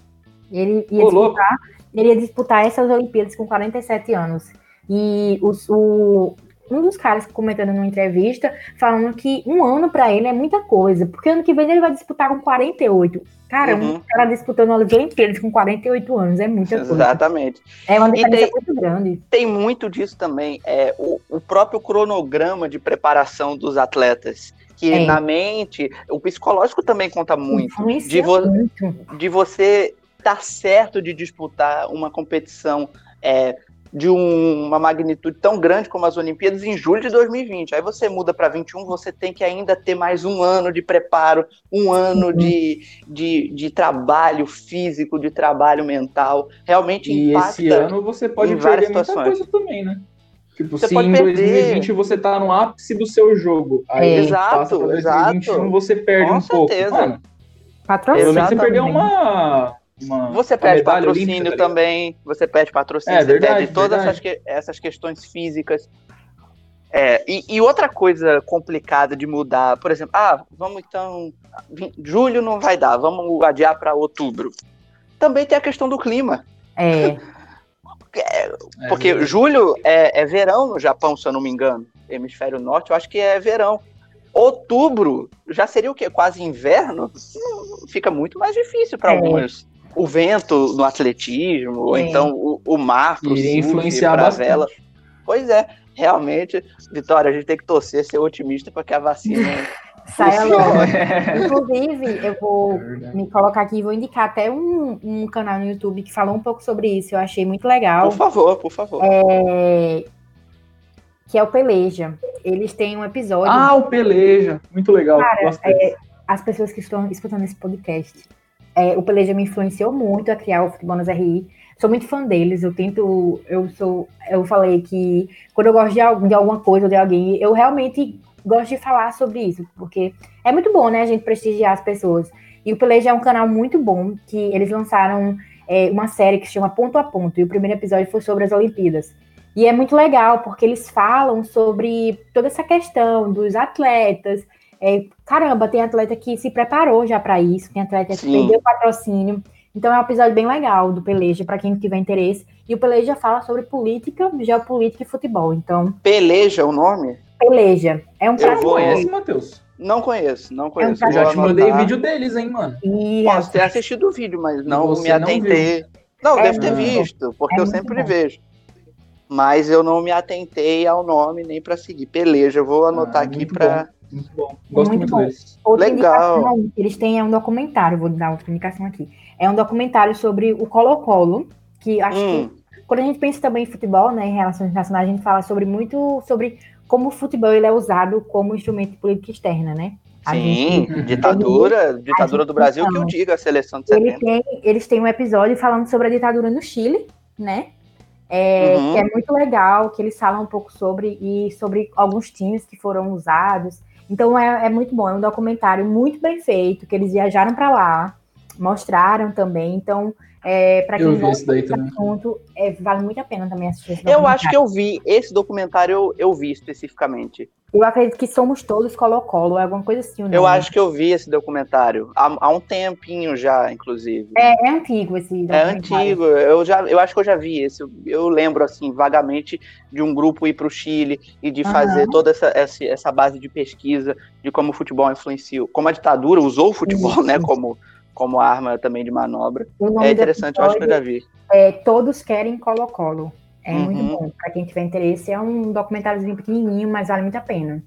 Speaker 2: Ele ia, disputar, ele ia disputar essas Olimpíadas com 47 anos. E os, o, um dos caras comentando numa entrevista, falando que um ano para ele é muita coisa, porque ano que vem ele vai disputar com 48. Cara, uhum. um cara disputando as Olimpíadas com 48 anos é muita coisa.
Speaker 1: Exatamente.
Speaker 2: É uma diferença tem, muito grande.
Speaker 1: Tem muito disso também, é o, o próprio cronograma de preparação dos atletas que é. na mente, o psicológico também conta muito. De, vo muito. de você estar tá certo de disputar uma competição é, de um, uma magnitude tão grande como as Olimpíadas em julho de 2020. Aí você muda para 21, você tem que ainda ter mais um ano de preparo, um ano uhum. de, de, de, trabalho físico, de trabalho mental. Realmente e impacta.
Speaker 3: E esse ano você pode em perder muita situações. coisa também, né? Tipo, você se em 2020 você tá no ápice do seu jogo, aí é.
Speaker 1: exato, 2021 exato.
Speaker 3: você perde Com um certeza. pouco. Mano,
Speaker 2: Patrocínio.
Speaker 3: Você perdeu uma uma,
Speaker 1: você perde patrocínio olímpica, tá também, você perde patrocínio, é, você verdade, perde todas essas, que, essas questões físicas. É, e, e, outra coisa complicada de mudar, por exemplo, ah, vamos então. Julho não vai dar, vamos adiar para outubro. Também tem a questão do clima.
Speaker 2: É. <laughs>
Speaker 1: é porque é julho é, é verão no Japão, se eu não me engano. Hemisfério Norte, eu acho que é verão. Outubro já seria o quê? Quase inverno? <laughs> Fica muito mais difícil para é. alguns o vento no atletismo, ou então o, o mar
Speaker 3: pro Iria influenciar pra vela.
Speaker 1: Pois é, realmente, Vitória, a gente tem que torcer, ser otimista para que a vacina
Speaker 2: saia logo. <laughs> Inclusive, eu vou é me colocar aqui e vou indicar até um, um, canal no YouTube que falou um pouco sobre isso. Eu achei muito legal.
Speaker 1: Por favor, por favor.
Speaker 2: É... Que é o Peleja. Eles têm um episódio.
Speaker 3: Ah, o Peleja. Muito legal.
Speaker 2: Cara, é, as pessoas que estão escutando esse podcast é, o Peleja me influenciou muito a criar o Futebol nas RI. Sou muito fã deles. Eu tento. Eu sou. Eu falei que quando eu gosto de, de alguma coisa ou de alguém, eu realmente gosto de falar sobre isso, porque é muito bom, né? A gente prestigiar as pessoas. E o Peleja é um canal muito bom, que eles lançaram é, uma série que se chama Ponto a Ponto, e o primeiro episódio foi sobre as Olimpíadas. E é muito legal, porque eles falam sobre toda essa questão dos atletas, é, caramba, tem atleta que se preparou já para isso, tem atleta Sim. que perdeu patrocínio. Então é um episódio bem legal do Peleja, para quem tiver interesse. E o Peleja fala sobre política, geopolítica e futebol. Então.
Speaker 1: Peleja é o nome?
Speaker 2: Peleja. É um
Speaker 3: prazer. Conhece, Matheus?
Speaker 1: Não conheço, não conheço.
Speaker 3: É um já te mandei vídeo deles, hein, mano?
Speaker 1: E Posso ter assistido o vídeo, mas não me atentei. Não, não é deve ter visto, porque é eu sempre bom. vejo. Mas eu não me atentei ao nome nem para seguir. Peleja, eu vou anotar ah, aqui para
Speaker 3: muito bom. Gosto muito, muito bom. deles.
Speaker 2: Outra Legal. eles têm é um documentário, vou dar outra indicação aqui. É um documentário sobre o Colo-Colo, que acho hum. que quando a gente pensa também em futebol, né, em relações internacionais, a gente fala sobre muito sobre como o futebol ele é usado como instrumento de política externa, né?
Speaker 1: A Sim, gente, ditadura, ele, ditadura do Brasil que eu digo, a seleção de 70.
Speaker 2: Ele tem, eles têm um episódio falando sobre a ditadura no Chile, né? É, uhum. Que é muito legal, que eles falam um pouco sobre e sobre alguns times que foram usados. Então é, é muito bom, é um documentário muito bem feito, que eles viajaram para lá, mostraram também. Então, é, para quem
Speaker 3: gosta desse
Speaker 2: assunto, é, vale muito a pena também assistir esse
Speaker 1: Eu acho que eu vi, esse documentário eu, eu vi especificamente.
Speaker 2: Eu acredito que somos todos Colo-Colo, é alguma coisa assim. Né?
Speaker 1: Eu acho que eu vi esse documentário há, há um tempinho já, inclusive.
Speaker 2: É, é antigo esse
Speaker 1: É antigo, eu, já, eu acho que eu já vi esse. Eu lembro, assim, vagamente de um grupo ir para o Chile e de fazer uhum. toda essa, essa, essa, base de pesquisa de como o futebol influenciou, como a ditadura usou o futebol, né, como, como arma também de manobra. É interessante, eu acho que eu já vi.
Speaker 2: É, todos querem Colo-Colo. É uhum. muito bom. Para quem tiver interesse, é um documentáriozinho pequenininho, mas vale muito a pena.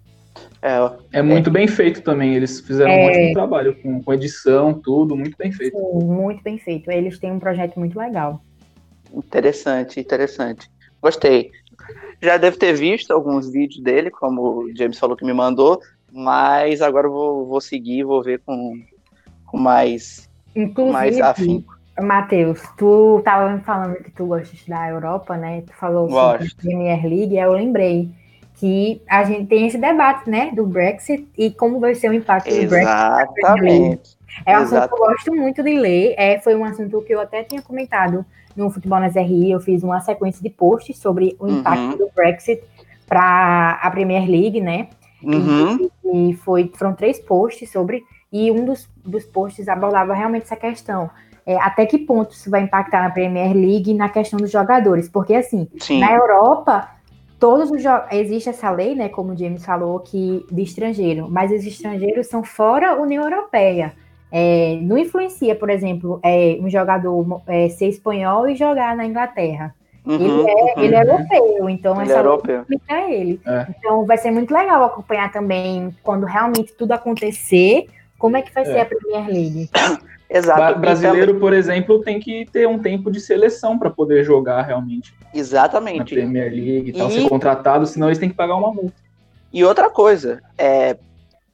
Speaker 3: É, é muito é... bem feito também. Eles fizeram é... um ótimo trabalho com, com edição, tudo, muito bem feito.
Speaker 2: Sim, muito bem feito. Eles têm um projeto muito legal.
Speaker 1: Interessante, interessante. Gostei. Já deve ter visto alguns vídeos dele, como o James falou que me mandou, mas agora eu vou, vou seguir, vou ver com, com mais,
Speaker 2: Inclusive, mais afinco. Matheus, tu estava me falando que tu gostas da Europa, né? Tu falou Gosto. sobre a Premier League, eu lembrei que a gente tem esse debate, né, do Brexit e como vai ser o impacto
Speaker 1: Exatamente.
Speaker 2: do Brexit. Exatamente. É um assunto que eu gosto muito de ler. É, foi um assunto que eu até tinha comentado no Futebol nas RI. Eu fiz uma sequência de posts sobre o impacto uhum. do Brexit para a Premier League, né?
Speaker 1: Uhum.
Speaker 2: E, e, foi, foram três posts sobre, e um dos, dos posts abordava realmente essa questão. É, até que ponto isso vai impactar na Premier League na questão dos jogadores? Porque, assim, Sim. na Europa todos os existe essa lei, né, como o James falou, que de estrangeiro, mas os estrangeiros são fora da União Europeia. É, não influencia, por exemplo, é, um jogador é, ser espanhol e jogar na Inglaterra. Uhum, ele, é, uhum. ele é europeu, então ele essa é lei explica ele. É. Então vai ser muito legal acompanhar também quando realmente tudo acontecer, como é que vai ser é. a Premier League. <coughs>
Speaker 3: Exato. O brasileiro, por exemplo, tem que ter um tempo de seleção para poder jogar realmente.
Speaker 1: Exatamente. Na
Speaker 3: Premier League e tal, ser contratado, senão eles têm que pagar uma multa.
Speaker 1: E outra coisa, é,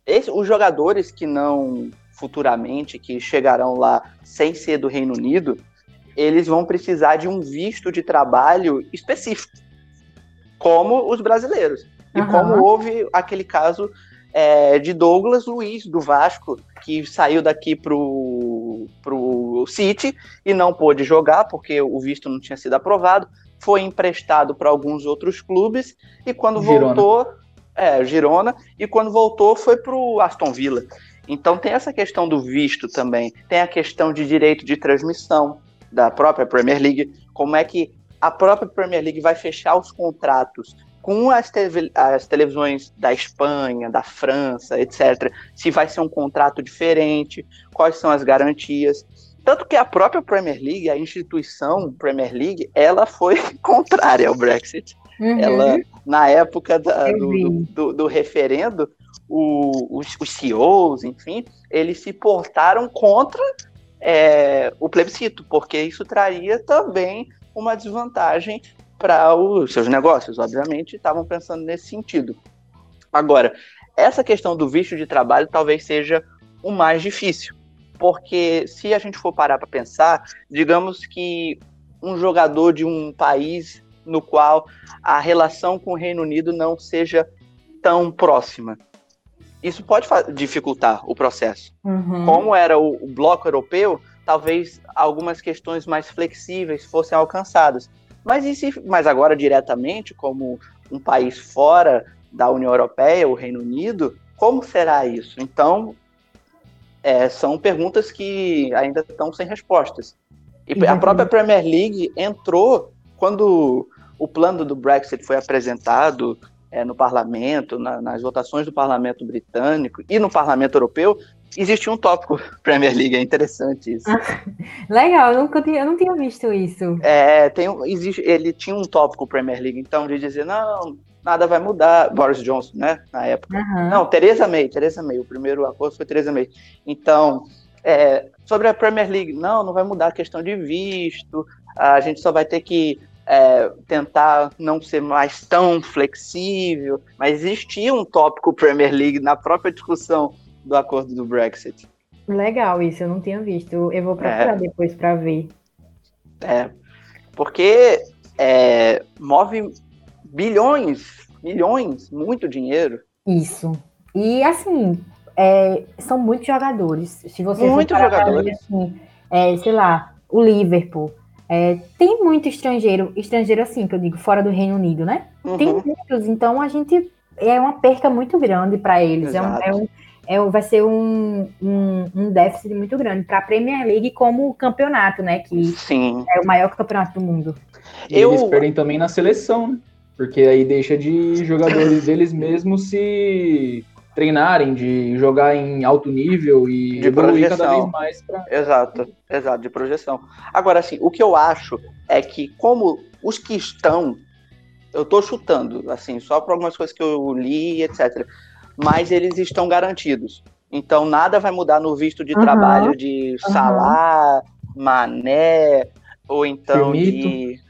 Speaker 1: esse, os jogadores que não futuramente, que chegarão lá sem ser do Reino Unido, eles vão precisar de um visto de trabalho específico, como os brasileiros. E uhum. como houve aquele caso é, de Douglas Luiz, do Vasco, que saiu daqui pro, pro City e não pôde jogar porque o visto não tinha sido aprovado foi emprestado para alguns outros clubes e quando Girona. voltou, é, Girona, e quando voltou foi para o Aston Villa. Então tem essa questão do visto também, tem a questão de direito de transmissão da própria Premier League, como é que a própria Premier League vai fechar os contratos com as, te as televisões da Espanha, da França, etc. Se vai ser um contrato diferente, quais são as garantias. Tanto que a própria Premier League, a instituição Premier League, ela foi <laughs> contrária ao Brexit. Uhum. Ela, na época da, do, do, do, referendo, o, os, os, CEOs, enfim, eles se portaram contra é, o plebiscito, porque isso traria também uma desvantagem para os seus negócios, obviamente, estavam pensando nesse sentido. Agora, essa questão do visto de trabalho talvez seja o mais difícil, porque se a gente for parar para pensar, digamos que um jogador de um país no qual a relação com o Reino Unido não seja tão próxima. Isso pode dificultar o processo. Uhum. Como era o, o bloco europeu, talvez algumas questões mais flexíveis fossem alcançadas. Mas, e se, mas agora, diretamente, como um país fora da União Europeia, o Reino Unido, como será isso? Então, é, são perguntas que ainda estão sem respostas. E uhum. a própria Premier League entrou quando o plano do Brexit foi apresentado é, no parlamento, na, nas votações do parlamento britânico e no parlamento europeu, existia um tópico <laughs> Premier League, é interessante isso. <laughs>
Speaker 2: Legal, eu, nunca tinha, eu não tinha visto isso.
Speaker 1: É, tem, existe, ele tinha um tópico Premier League, então, de dizer, não, nada vai mudar. Boris Johnson, né? Na época. Uhum. Não, Theresa May, Theresa May. O primeiro acordo foi Theresa May. Então, é, sobre a Premier League, não, não vai mudar a questão de visto. A gente só vai ter que é, tentar não ser mais tão flexível. Mas existia um tópico Premier League na própria discussão do acordo do Brexit.
Speaker 2: Legal, isso eu não tinha visto. Eu vou procurar é, depois para ver.
Speaker 1: É, porque é, move bilhões, milhões, muito dinheiro.
Speaker 2: Isso. E assim, é, são muitos jogadores. Se você
Speaker 1: muitos jogadores. Assim,
Speaker 2: é, sei lá, o Liverpool. É, tem muito estrangeiro, estrangeiro assim, que eu digo, fora do Reino Unido, né? Uhum. Tem muitos, então a gente é uma perca muito grande para eles. É um, é um, é, vai ser um, um, um déficit muito grande para a Premier League como campeonato, né? Que
Speaker 1: Sim.
Speaker 2: é o maior campeonato do mundo.
Speaker 3: E eu... eles perdem também na seleção, né? Porque aí deixa de jogadores <coughs> deles mesmos se treinarem, de jogar em alto nível e
Speaker 1: de evoluir projeção. cada vez mais pra... Exato, exato, de projeção. Agora, assim, o que eu acho é que como os que estão, eu tô chutando, assim, só por algumas coisas que eu li, etc. mas eles estão garantidos. Então nada vai mudar no visto de uhum. trabalho de Salah, uhum. Mané, ou então Firmito. de.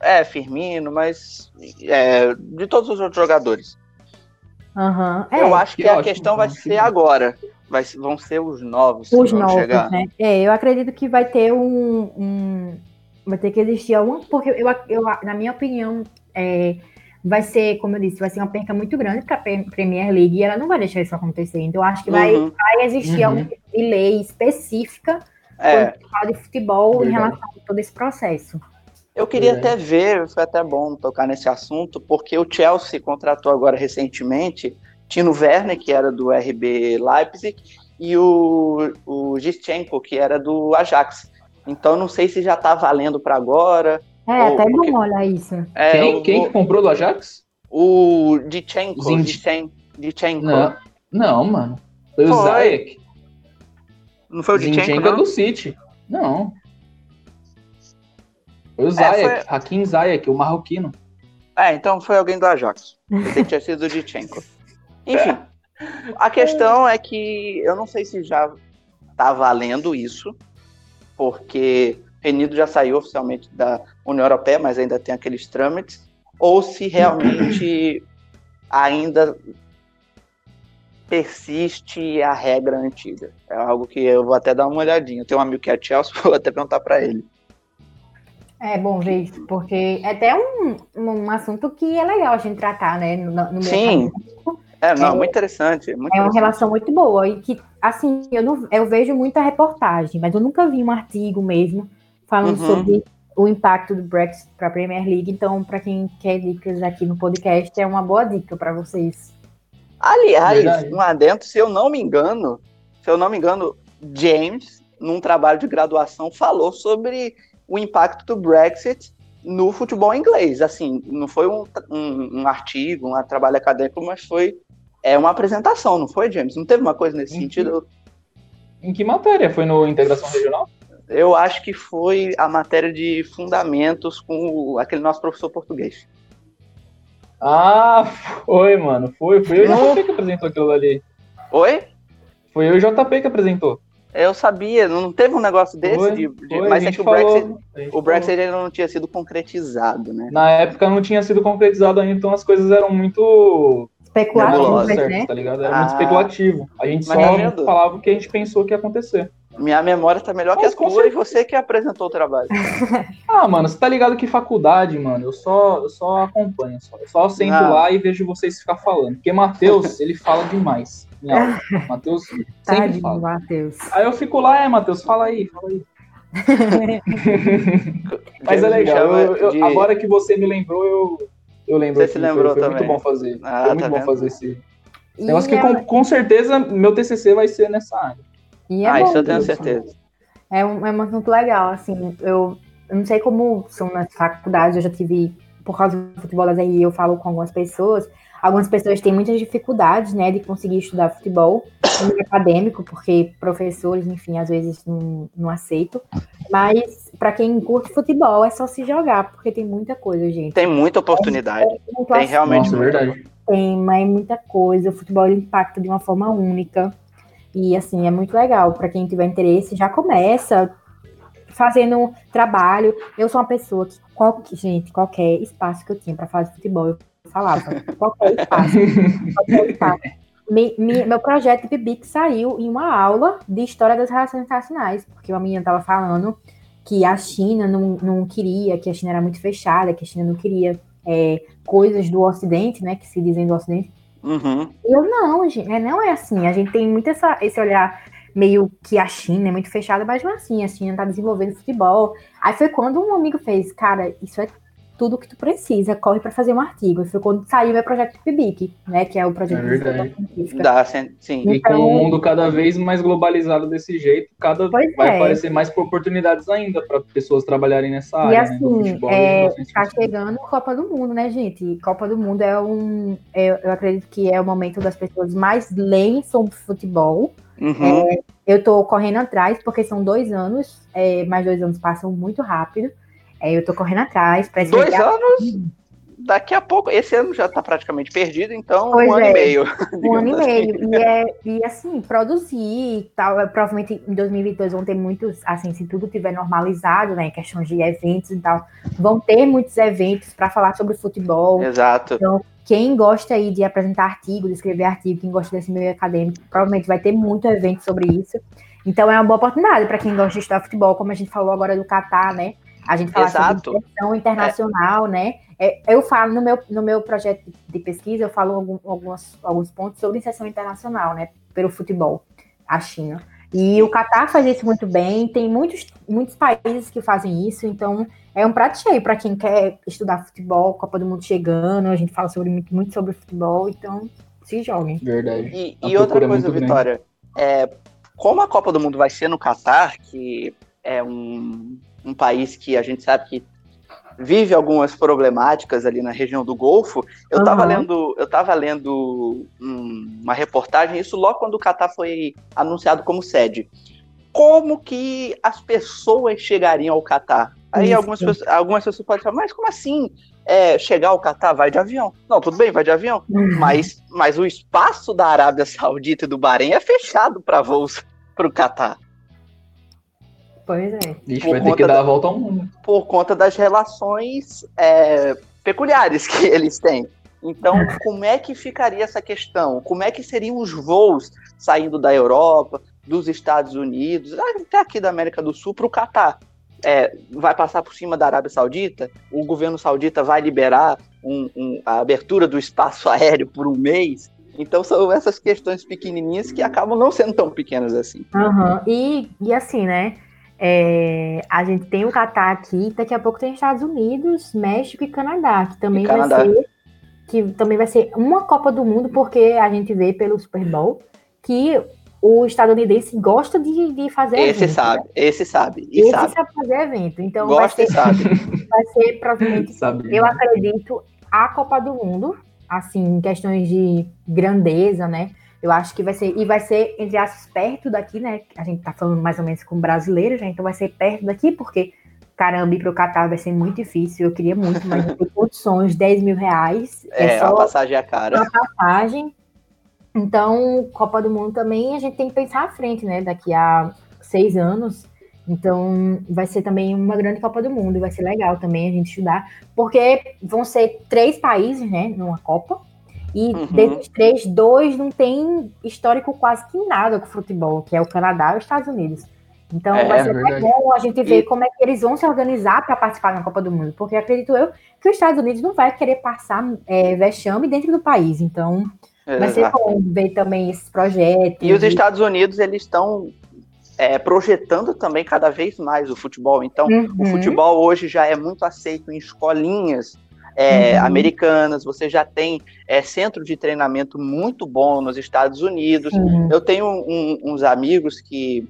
Speaker 1: É, Firmino, mas é, de todos os outros jogadores.
Speaker 2: Uhum.
Speaker 1: É, eu acho que, que a questão vai ser agora. Vai, vão ser os novos.
Speaker 2: Os novos, chegar. né? É, eu acredito que vai ter um, um vai ter que existir alguma. Porque eu, eu, na minha opinião, é, vai ser, como eu disse, vai ser uma perca muito grande para a Premier League e ela não vai deixar isso acontecer. Então, acho que vai, uhum. vai existir uhum. alguma lei específica é. de futebol Verdade. em relação a todo esse processo.
Speaker 1: Eu queria até ver, foi até bom tocar nesse assunto, porque o Chelsea contratou agora recentemente Tino Werner, que era do RB Leipzig, e o, o Gistenko, que era do Ajax. Então não sei se já está valendo para agora.
Speaker 2: É, ou, até porque... bom olhar isso.
Speaker 3: É, quem, quem comprou do Ajax?
Speaker 1: O Dichenko. Dichenko.
Speaker 3: Não, não, mano. Foi o Zayek.
Speaker 1: Não foi o Dichenko, é
Speaker 3: do City. Não. Foi o Zayek, é, foi... Hakim Zayek, o marroquino.
Speaker 1: É, então foi alguém do Ajax. Eu tinha sido o Dichenko. <laughs> Enfim, a questão é que eu não sei se já tá valendo isso, porque Renido já saiu oficialmente da União Europeia, mas ainda tem aqueles trâmites, ou se realmente ainda persiste a regra antiga. É algo que eu vou até dar uma olhadinha. Eu tenho um amigo que é Chelsea, <laughs> vou até perguntar para ele.
Speaker 2: É bom ver isso, porque é até um, um assunto que é legal a gente tratar, né? No, no
Speaker 1: Sim. É, não, é, muito interessante. Muito
Speaker 2: é
Speaker 1: uma
Speaker 2: relação muito boa. E que, assim, eu, não, eu vejo muita reportagem, mas eu nunca vi um artigo mesmo falando uhum. sobre o impacto do Brexit para a Premier League. Então, para quem quer dicas aqui no podcast, é uma boa dica para vocês.
Speaker 1: Aliás, Verdade. um adentro, se eu não me engano, se eu não me engano, James, num trabalho de graduação, falou sobre o impacto do Brexit no futebol inglês. Assim, não foi um, um, um artigo, um trabalho acadêmico, mas foi é uma apresentação, não foi, James? Não teve uma coisa nesse em sentido?
Speaker 3: Que, em que matéria? Foi no Integração Regional?
Speaker 1: Eu acho que foi a matéria de fundamentos com o, aquele nosso professor português.
Speaker 3: Ah, foi, mano. Foi. Foi eu e o JP que apresentou aquilo ali.
Speaker 1: Oi?
Speaker 3: Foi eu e o JP que apresentou.
Speaker 1: Eu sabia, não teve um negócio desse, foi, de, de, foi, mas é que o falou, Brexit, o Brexit ainda não tinha sido concretizado, né?
Speaker 3: Na época não tinha sido concretizado ainda, então as coisas eram muito
Speaker 2: especulativo,
Speaker 3: certo, né? Tá ligado? Era ah, muito especulativo. A gente só tá falava o que a gente pensou que ia acontecer.
Speaker 1: Minha memória tá melhor Mas, que a tua e você que apresentou o trabalho. <laughs>
Speaker 3: ah, mano, você tá ligado que faculdade, mano, eu só, eu só acompanho. Só, eu só sento ah. lá e vejo vocês ficar falando. Porque Matheus, <laughs> ele fala demais. Matheus sempre <laughs> fala.
Speaker 2: Mateus.
Speaker 3: Aí eu fico lá, é, Matheus, fala aí, fala aí. Mas é legal. Eu, eu, de... Agora que você me lembrou, eu, eu lembro.
Speaker 1: Você se lembrou
Speaker 3: foi, foi
Speaker 1: também.
Speaker 3: muito bom fazer. Ah, foi muito tá bom vendo? fazer esse. Negócio que com, com, certeza meu TCC vai ser nessa área.
Speaker 2: E é
Speaker 1: ah,
Speaker 2: bom,
Speaker 1: isso eu tenho certeza.
Speaker 2: É um, é um assunto legal, assim. Eu, eu não sei como são nas faculdades, eu já tive, por causa do futebol das RI, eu falo com algumas pessoas. Algumas pessoas têm muitas dificuldades, né, de conseguir estudar futebol <coughs> no acadêmico, porque professores, enfim, às vezes não, não aceitam. Mas para quem curte futebol, é só se jogar, porque tem muita coisa, gente.
Speaker 1: Tem muita oportunidade. É, tem realmente
Speaker 3: Nossa, verdade.
Speaker 2: Tem, mas muita coisa. O futebol impacta de uma forma única. E assim, é muito legal. Para quem tiver interesse, já começa fazendo trabalho. Eu sou uma pessoa que, qual, gente, qualquer espaço que eu tinha para fazer futebol, eu falava. Qualquer espaço. <laughs> qualquer espaço. Me, me, meu projeto de PIBIC saiu em uma aula de História das Relações Internacionais, porque uma menina estava falando que a China não, não queria, que a China era muito fechada, que a China não queria é, coisas do Ocidente, né, que se dizem do Ocidente.
Speaker 1: Uhum.
Speaker 2: Eu não, gente, é, não é assim. A gente tem muito essa, esse olhar meio que a China é muito fechada, mas não é assim. A China está desenvolvendo futebol. Aí foi quando um amigo fez, cara, isso é tudo que tu precisa, corre para fazer um artigo. Foi quando saiu meu projeto PIBIC, né? Que é o projeto
Speaker 3: é de.
Speaker 1: Dá, sim.
Speaker 3: Então, e com o mundo cada vez mais globalizado desse jeito, cada vai é. aparecer mais oportunidades ainda para pessoas trabalharem nessa área.
Speaker 2: E né, assim, né, é, tá chegando Copa do Mundo, né, gente? Copa do Mundo é um. É, eu acredito que é o momento das pessoas mais leem sobre futebol.
Speaker 1: Uhum.
Speaker 2: É, eu tô correndo atrás, porque são dois anos, é, mais dois anos passam muito rápido. É, eu tô correndo atrás.
Speaker 1: Dois anos? daqui a pouco, esse ano já está praticamente perdido, então pois um é. ano e meio. <laughs>
Speaker 2: Um ano assim. e meio. E, é, e assim, produzir tal. Provavelmente em 2022 vão ter muitos, assim, se tudo tiver normalizado, né, em questão de eventos e tal, vão ter muitos eventos para falar sobre futebol.
Speaker 1: Exato.
Speaker 2: Então, quem gosta aí de apresentar artigo, de escrever artigo, quem gosta desse meio acadêmico, provavelmente vai ter muito evento sobre isso. Então é uma boa oportunidade para quem gosta de estudar futebol, como a gente falou agora do Catar, né? A gente fala Exato. sobre inserção internacional, é. né? É, eu falo no meu, no meu projeto de pesquisa, eu falo algum, algumas, alguns pontos sobre inserção internacional, né? Pelo futebol, a China. E o Catar faz isso muito bem, tem muitos, muitos países que fazem isso, então é um prato cheio para quem quer estudar futebol, Copa do Mundo chegando, a gente fala sobre, muito, muito sobre futebol, então se joguem.
Speaker 3: Verdade.
Speaker 1: E, e outra é coisa, Vitória, é, como a Copa do Mundo vai ser no Catar, que é um, um país que a gente sabe que vive algumas problemáticas ali na região do Golfo. Eu estava uhum. lendo, eu tava lendo um, uma reportagem, isso logo quando o Catar foi anunciado como sede. Como que as pessoas chegariam ao Catar? Aí algumas pessoas, algumas pessoas podem falar, mas como assim? É, chegar ao Catar vai de avião. Não, tudo bem, vai de avião. Uhum. Mas, mas o espaço da Arábia Saudita e do Bahrein é fechado para voos para o Catar.
Speaker 2: Pois é.
Speaker 3: Ixi, vai ter que dar a volta ao mundo.
Speaker 1: Por conta das relações é, peculiares que <laughs> eles têm. Então, <laughs> como é que ficaria essa questão? Como é que seriam os voos saindo da Europa, dos Estados Unidos, até aqui da América do Sul, para o Catar? É, vai passar por cima da Arábia Saudita? O governo saudita vai liberar um, um, a abertura do espaço <laughs> aéreo por um mês? Então são essas questões pequenininhas que acabam não sendo tão pequenas assim.
Speaker 2: Uhum. E, e assim, né? É, a gente tem o Catar aqui, daqui a pouco tem Estados Unidos, México e Canadá, que também vai ser que também vai ser uma Copa do Mundo, porque a gente vê pelo Super Bowl que o estadunidense gosta de, de fazer
Speaker 1: esse evento. Sabe, né? Esse sabe,
Speaker 2: esse sabe. sabe fazer evento. Então
Speaker 1: gosta
Speaker 2: vai ser,
Speaker 1: sabe. <laughs>
Speaker 2: vai ser provavelmente, eu acredito, a Copa do Mundo, assim, em questões de grandeza, né? Eu acho que vai ser, e vai ser, entre aspas, perto daqui, né? A gente tá falando mais ou menos com brasileiros, né? Então vai ser perto daqui, porque, caramba, ir pro Catar vai ser muito difícil. Eu queria muito, mas não <laughs> condições, 10 mil reais.
Speaker 1: É, é só a passagem é cara.
Speaker 2: Uma passagem. Então, Copa do Mundo também a gente tem que pensar à frente, né? Daqui a seis anos. Então, vai ser também uma grande Copa do Mundo, vai ser legal também a gente estudar, porque vão ser três países, né, numa Copa, e uhum. desses três, dois não tem histórico quase que nada com futebol, que é o Canadá e os Estados Unidos. Então é, vai ser é bom a gente ver e... como é que eles vão se organizar para participar da Copa do Mundo, porque acredito eu que os Estados Unidos não vai querer passar é, vexame dentro do país. Então é, vai ser bom ver também esses projetos.
Speaker 1: E os Estados Unidos eles estão é, projetando também cada vez mais o futebol. Então, uhum. o futebol hoje já é muito aceito em escolinhas é, uhum. americanas, você já tem é, centro de treinamento muito bom nos Estados Unidos. Uhum. Eu tenho um, uns amigos que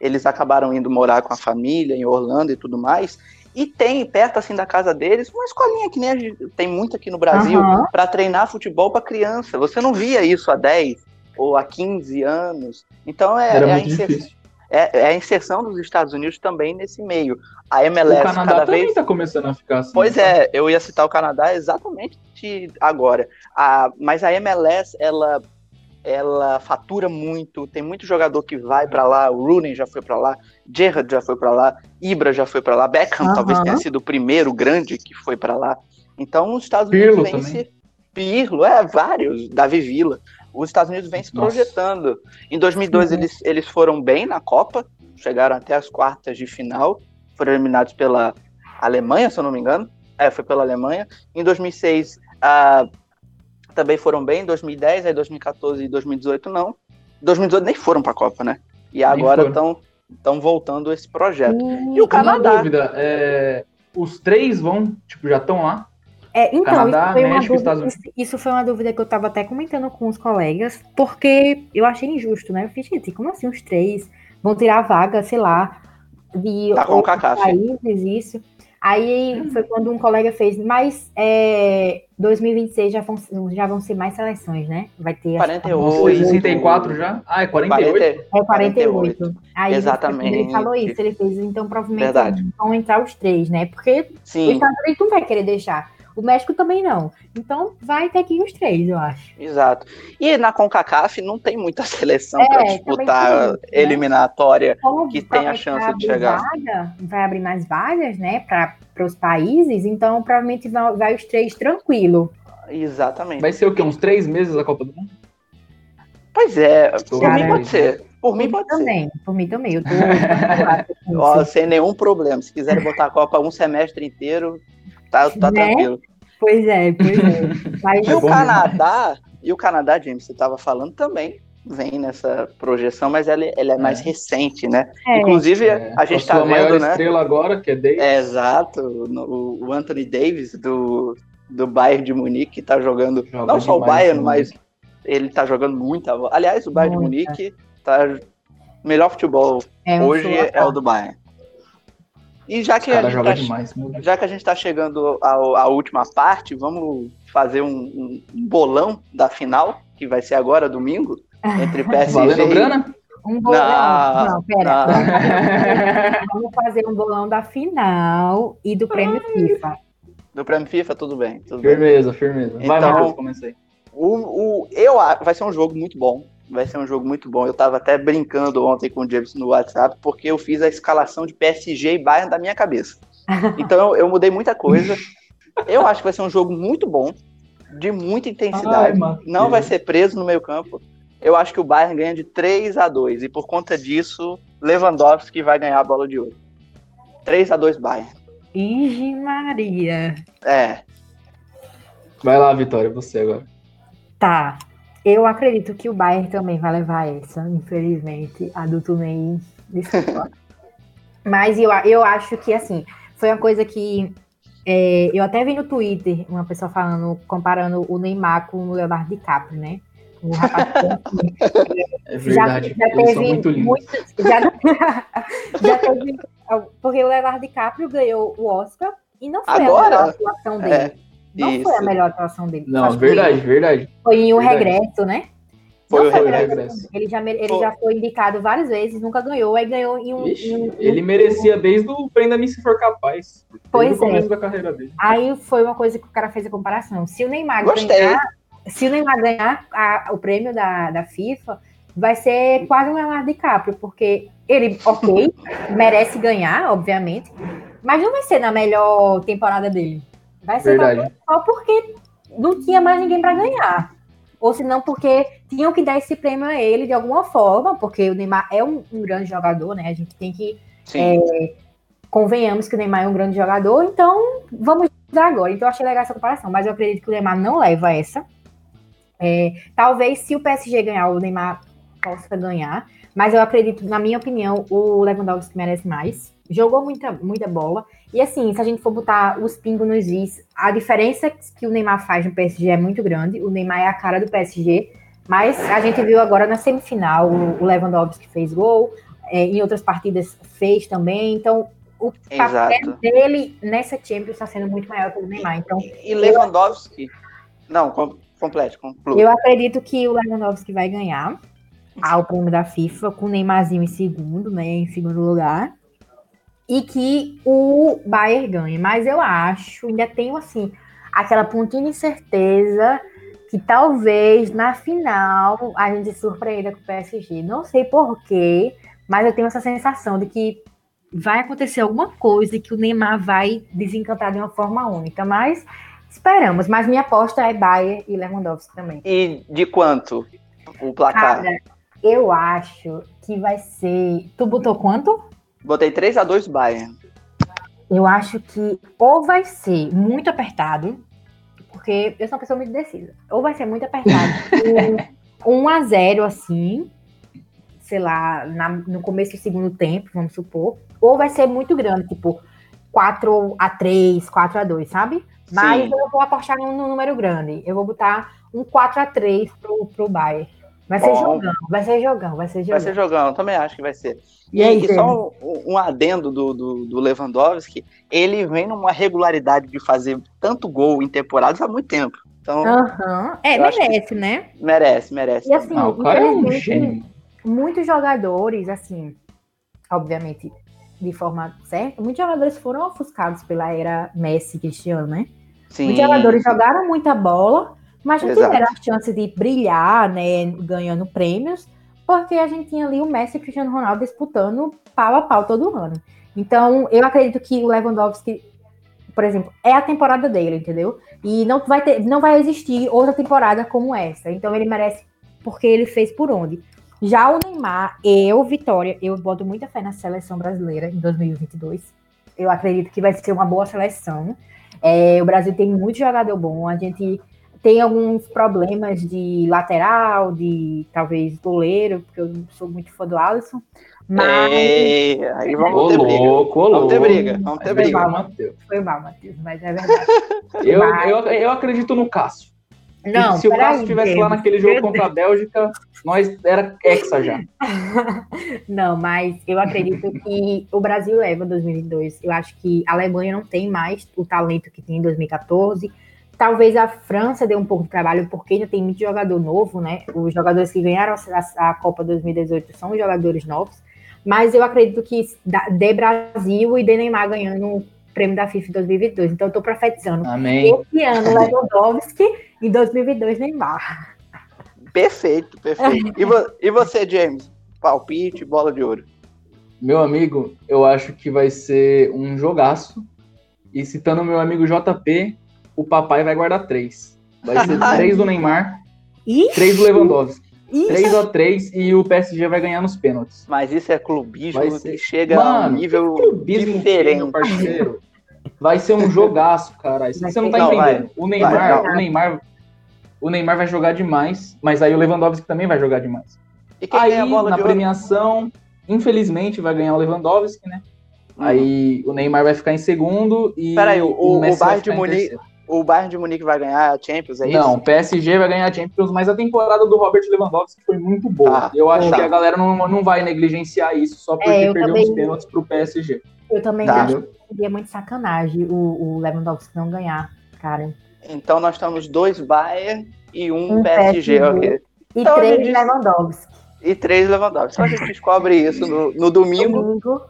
Speaker 1: eles acabaram indo morar com a família em Orlando e tudo mais. E tem perto assim da casa deles uma escolinha que nem a gente tem muito aqui no Brasil uhum. para treinar futebol para criança. Você não via isso há 10 ou há 15 anos. Então é, é a inserção é, é, a inserção dos Estados Unidos também nesse meio. A MLS
Speaker 3: o Canadá
Speaker 1: cada
Speaker 3: também
Speaker 1: vez
Speaker 3: está começando a ficar assim.
Speaker 1: Pois tá? é, eu ia citar o Canadá exatamente agora. A, mas a MLS ela ela fatura muito, tem muito jogador que vai para lá, o Rooney já foi para lá, Gerrard já foi para lá, Ibra já foi para lá, Beckham uhum. talvez tenha sido o primeiro grande que foi para lá. Então os Estados Unidos Pirlo vem se Pirlo, é vários, Davi Villa os Estados Unidos vem se projetando. Nossa. Em 2002 uhum. eles, eles foram bem na Copa, chegaram até as quartas de final, foram eliminados pela Alemanha, se eu não me engano. É, foi pela Alemanha. Em 2006 uh, também foram bem, em 2010, aí 2014 e 2018 não. 2018 nem foram para a Copa, né? E agora estão voltando esse projeto.
Speaker 3: Hum, e o Canadá. Uma dúvida, é, os três vão, tipo, já estão lá?
Speaker 2: É, então, Canadá, isso, foi México, dúvida, isso, foi uma dúvida que eu estava até comentando com os colegas, porque eu achei injusto, né? Eu fiz, gente, como assim os três vão tirar a vaga, sei lá, de
Speaker 1: tá outros
Speaker 2: países, isso. Aí foi quando um colega fez, mas é, 2026 já vão, já vão ser mais seleções, né? Vai ter.
Speaker 3: 48. 64 já? Ah, é 48? 40,
Speaker 2: é 48. 48.
Speaker 1: Aí Exatamente.
Speaker 2: Ele falou isso, ele fez, então provavelmente Verdade. vão entrar os três, né? Porque Sim. o Estados Unidos não vai querer deixar O México também não. Então vai ter que ir os três, eu acho.
Speaker 1: Exato. E na CONCACAF não tem muita <laughs> seleção é, para disputar isso, né? eliminatória Como que tem a chance de chegar.
Speaker 2: Vaga, vai abrir mais vagas, né, para os países, então provavelmente vai, vai os três tranquilo.
Speaker 1: Exatamente.
Speaker 3: Vai ser o quê? Uns três meses a Copa do Mundo?
Speaker 1: Pois é, por mim pode ser. Por, mim pode
Speaker 2: também,
Speaker 1: ser.
Speaker 2: Por mim também, eu tô <laughs>
Speaker 1: Ó, sem nenhum problema. Se quiserem botar a Copa um semestre inteiro, tá, tá né? tranquilo.
Speaker 2: Pois é, pois é. <laughs>
Speaker 1: Mas e o Canadá, e o Canadá, James, você estava falando também, vem nessa projeção, mas ela, ela é, é, mais recente, né? É. Inclusive, é. a gente está vendo, maior né?
Speaker 3: estrela agora, que é Davis.
Speaker 1: É, exato, o, o Anthony Davis, do, do Bayern de Munique, está jogando, Joga não só o Bayern, mas ele está jogando muita Aliás, o Bayern Muita. de Munique tá melhor futebol é, hoje é o do Bayern. E já que, a gente tá, demais, já que a gente está chegando à, última parte, vamos fazer um, um, bolão da final, que vai ser agora, domingo, entre <laughs> PSG
Speaker 3: Valendo grana?
Speaker 2: Um bolão. Não, não pera. <laughs> Vamos fazer um bolão da final e do prêmio FIFA.
Speaker 1: Do prêmio FIFA, tudo bem. Tudo
Speaker 3: firmeza, bem. firmeza. Vai, então, Matheus, comecei.
Speaker 1: O, o, eu, vai ser um jogo muito bom vai ser um jogo muito bom. Eu estava até brincando ontem com o James no WhatsApp, porque eu fiz a escalação de PSG e Bayern da minha cabeça. <laughs> Então eu mudei muita coisa. Eu acho que vai ser um jogo muito bom, de muita intensidade. Ai, não vai ser preso no meio campo. Eu acho que o Bayern ganha de 3 a 2 e por conta disso, Lewandowski vai ganhar a bola de ouro. 3 a 2 Bayern.
Speaker 2: Ige Maria.
Speaker 1: É.
Speaker 3: Vai lá, Vitória, você agora.
Speaker 2: Tá. Eu acredito que o Bayern também vai levar essa, infelizmente. A do Tunei, desculpa. <laughs> Mas eu, eu acho que, assim, foi uma coisa que é, eu até vi no Twitter uma pessoa falando, comparando o Neymar com o Leonardo DiCaprio, né? O rapaz <laughs>
Speaker 3: é verdade, já, já teve muito, muito
Speaker 2: já, <laughs> já teve, porque o Leonardo DiCaprio ganhou o Oscar e não foi
Speaker 1: Agora,
Speaker 2: a atuação dele. É. Não Isso. foi a melhor atuação dele.
Speaker 3: Não, verdade, verdade.
Speaker 2: Foi em O
Speaker 3: verdade.
Speaker 2: Regresso, né?
Speaker 3: Foi o regresso.
Speaker 2: Ele já, ele foi. já foi indicado várias vezes, nunca ganhou, aí ganhou em um.
Speaker 3: Ixi, em, ele merecia desde o Prenda-me se for capaz.
Speaker 2: Pois
Speaker 3: é. da carreira dele.
Speaker 2: Aí foi uma coisa que o cara fez a comparação. Se o Neymar
Speaker 1: Gostei.
Speaker 2: ganhar, se o Neymar ganhar a, o prêmio da, da FIFA, vai ser quase um Leonardo DiCaprio, porque ele, ok, <laughs> merece ganhar, obviamente, mas não vai ser na melhor temporada dele. Vai ser só porque não tinha mais ninguém para ganhar. Ou se não, porque tinham que dar esse prêmio a ele de alguma forma, porque o Neymar é um, um grande jogador, né? A gente tem que. É, convenhamos que o Neymar é um grande jogador, então vamos dar agora. Então eu achei legal essa comparação, mas eu acredito que o Neymar não leva essa. É, talvez se o PSG ganhar, o Neymar possa ganhar, mas eu acredito, na minha opinião, o Lewandowski merece mais. Jogou muita, muita bola. E assim, se a gente for botar os pingos nos is, a diferença que o Neymar faz no PSG é muito grande. O Neymar é a cara do PSG, mas a gente viu agora na semifinal o Lewandowski fez gol, é, em outras partidas fez também. Então, o papel Exato. dele nessa Champions está sendo muito maior que o Neymar. Então,
Speaker 1: e, Lewandowski. Não, complete, conclui.
Speaker 2: Eu acredito que o Lewandowski vai ganhar ao prêmio da FIFA, com o Neymarzinho em segundo, né? Em segundo lugar e que o Bayern ganhe. Mas eu acho, ainda tenho assim, aquela pontinha de certeza que talvez na final a gente surpreenda com o PSG. Não sei porquê, mas eu tenho essa sensação de que vai acontecer alguma coisa e que o Neymar vai desencantar de uma forma única. Mas esperamos. Mas minha aposta é Bayern e Lewandowski também.
Speaker 1: E de quanto o placar? Cara,
Speaker 2: eu acho que vai ser. Tu botou quanto?
Speaker 1: Botei 3 a 2 Bayern.
Speaker 2: Eu acho que ou vai ser muito apertado, porque eu sou uma pessoa muito decisa. Ou vai ser muito apertado, 1 <laughs> a 0 assim, sei lá, na, no começo do segundo tempo, vamos supor. Ou vai ser muito grande, tipo 4 a 3, 4 a 2, sabe? Mas Sim. eu vou apostar no, no número grande. Eu vou botar um 4 a 3 pro, pro Bayern. Vai ser Bom, jogão, vai ser jogão, vai ser jogão.
Speaker 1: Vai ser jogão, também acho que vai ser. E, aí, e só um, um adendo do, do, do, Lewandowski, ele vem numa regularidade de fazer tanto gol em temporadas há muito tempo. Então,
Speaker 2: uhum. É, merece, né?
Speaker 1: Merece, merece.
Speaker 2: E assim, ah, cara é um gênio. muitos jogadores, assim, obviamente, de forma certa, muitos jogadores foram ofuscados pela era Messi Cristiano, né? Sim. Os jogadores jogaram muita bola, mas não tiveram a chance de brilhar, né, ganhando prêmios, porque a gente tinha ali o Messi e o Cristiano Ronaldo disputando pau a pau todo ano. Então, eu acredito que o Lewandowski, por exemplo, é a temporada dele, entendeu? E não vai ter, não vai existir outra temporada como essa. Então, ele merece porque ele fez por onde. Já o Neymar, eu, Vitória, eu boto muita fé na seleção brasileira em 2022. Eu acredito que vai ser uma boa seleção. É, o Brasil tem muito jogador bom. A gente tem alguns problemas de lateral, de talvez goleiro, porque eu não sou muito fã do Alisson. Mas.
Speaker 1: É, aí vamos ter briga. Louco, vamos ter briga. Vamos ter briga. Foi mal, Matheus.
Speaker 2: Foi mal, Matheus, mas é verdade. <laughs>
Speaker 3: eu, mas... eu, eu acredito no Cássio. Não, se o Cássio estivesse lá naquele jogo contra a Bélgica, nós era hexa já. <laughs>
Speaker 2: não, mas eu acredito que o Brasil leva 2022. Eu acho que a Alemanha não tem mais o talento que tinha em 2014. Talvez a França dê um pouco de trabalho, porque ainda tem muito jogador novo, né? Os jogadores que ganharam a, a Copa 2018 são jogadores novos. Mas eu acredito que de Brasil e de Neymar ganhando o prêmio da FIFA 2022. Então eu tô profetizando.
Speaker 3: Amém.
Speaker 2: Esse ano Lewandowski e 2022 Neymar.
Speaker 1: Perfeito, perfeito. E, vo e você, James? Palpite, bola de ouro.
Speaker 3: Meu amigo, eu acho que vai ser um jogaço. E citando meu amigo JP, o papai vai guardar três. Vai ser <laughs> três do Neymar, Ixi. três do Lewandowski. 3 a 3 e o PSG vai ganhar nos pênaltis.
Speaker 1: Mas isso é clubismo ser... que chega Mano, a um nível clubismo diferente. parceiro.
Speaker 3: Vai ser um jogaço, cara. Isso você não tá não, entendendo. Vai. O Neymar, vai, o Neymar, o Neymar vai jogar demais, mas aí o Lewandowski também vai jogar demais. E quem aí, na premiação, infelizmente, vai ganhar o Lewandowski, né? Uhum. Aí o Neymar vai ficar em segundo e
Speaker 1: Peraí, o, o, o Bayern de Munique, o Bayern de Munique vai ganhar a Champions, é
Speaker 3: isso? Não, o PSG vai ganhar a Champions, mas a temporada do Robert Lewandowski foi muito boa. Ah, eu acho tá. que a galera não, não vai negligenciar isso só porque é, perdeu também, os pênaltis pro PSG.
Speaker 2: Eu também tá. acho que seria muito sacanagem o, o Lewandowski não ganhar, cara.
Speaker 1: Então nós temos dois Bayern e um, um PSG. PSG.
Speaker 2: E então, três gente... Lewandowski.
Speaker 1: E três Lewandowski. Então a gente descobre isso no, no domingo. domingo.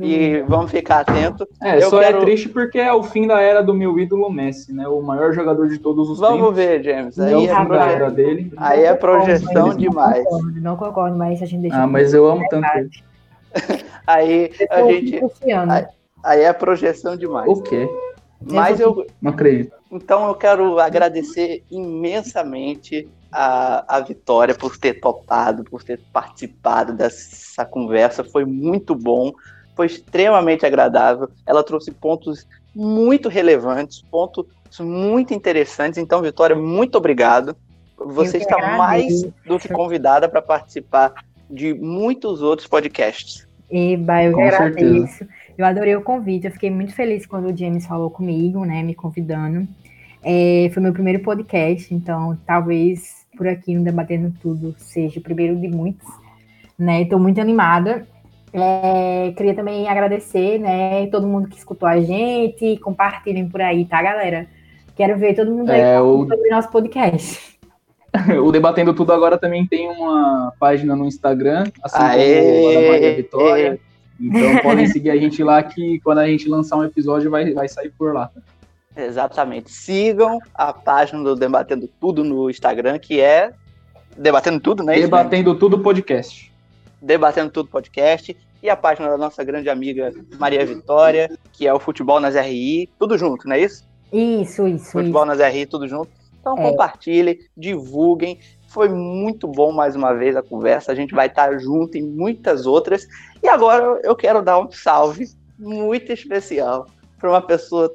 Speaker 1: E vamos ficar atento.
Speaker 3: É, eu só é quero... é triste porque é o fim da era do meu ídolo Messi, né? O maior jogador de todos os
Speaker 1: vamos
Speaker 3: tempos.
Speaker 1: Vamos ver, James. Aí, é, proje... dele. Aí é projeção
Speaker 2: não
Speaker 1: demais.
Speaker 2: Concordo, não concordo, mas a gente deixa.
Speaker 3: Ah, mas eu amo tanto ele. <laughs>
Speaker 1: aí a gente. Aí, aí é projeção demais.
Speaker 3: O quê?
Speaker 1: Mas eu.
Speaker 3: Não acredito.
Speaker 1: Então eu quero agradecer imensamente a, a Vitória por ter topado, por ter participado dessa conversa. Foi muito bom foi extremamente agradável. Ela trouxe pontos muito relevantes, pontos muito interessantes. Então, Vitória, muito obrigado. Você está mais do que convidada para participar de muitos outros podcasts.
Speaker 2: Eba, eu Com agradeço. Certeza. Eu adorei o convite. Eu fiquei muito feliz quando o James falou comigo, né, me convidando. É, foi meu primeiro podcast, então talvez por aqui no Debatendo Tudo seja o primeiro de muitos. Né? Estou muito animada é, queria também agradecer, né, todo mundo que escutou a gente, compartilhem por aí, tá, galera? Quero ver todo mundo aí é, o... sobre nosso podcast. <laughs>
Speaker 3: o Debatendo Tudo agora também tem uma página no Instagram, assim
Speaker 1: Aê,
Speaker 3: como a da Maria Vitória. Então podem seguir a gente lá que quando a gente lançar um episódio vai, vai sair por lá.
Speaker 1: Exatamente. Sigam a página do Debatendo Tudo no Instagram, que é Debatendo Tudo, né?
Speaker 3: Debatendo Tudo Podcast.
Speaker 1: Debatendo Tudo Podcast, e a página da nossa grande amiga Maria Vitória, que é o Futebol nas RI, tudo junto, não é isso?
Speaker 2: Isso, isso.
Speaker 1: Futebol isso. nas RI, tudo junto. Então é. compartilhem, divulguem. Foi muito bom mais uma vez a conversa. A gente vai estar junto em muitas outras. E agora eu quero dar um salve muito especial para uma pessoa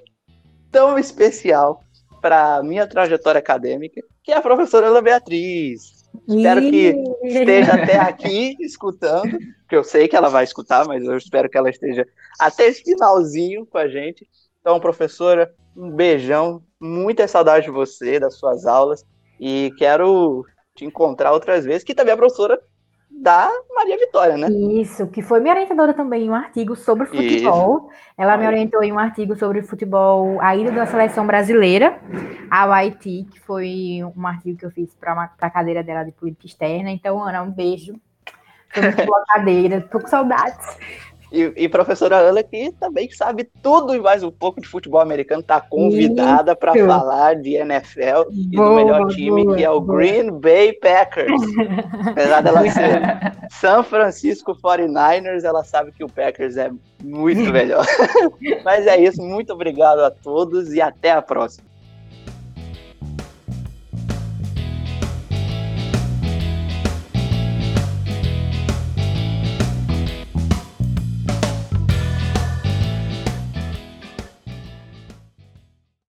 Speaker 1: tão especial para minha trajetória acadêmica, que é a professora Ana Beatriz. Espero que esteja até aqui escutando, que eu sei que ela vai escutar, mas eu espero que ela esteja até esse finalzinho com a gente. Então, professora, um beijão, muita saudade de você, das suas aulas, e quero te encontrar outras vezes, que também é professora da Maria Vitória, né?
Speaker 2: Isso, que foi minha orientadora também em um artigo sobre futebol. Isso. Ela me orientou em um artigo sobre futebol, a ida da seleção brasileira ao Haiti, que foi um artigo que eu fiz para a cadeira dela de política externa. Então, Ana, um beijo. Muito boa cadeira, tô com saudades.
Speaker 1: E, e professora Ana, que também sabe tudo e mais um pouco de futebol americano, está convidada para falar de NFL e boa, do melhor time, boa, que é o boa. Green Bay Packers. <laughs> Apesar dela ser San Francisco 49ers, ela sabe que o Packers é muito <laughs> melhor. <laughs> Mas é isso, muito obrigado a todos e até a próxima.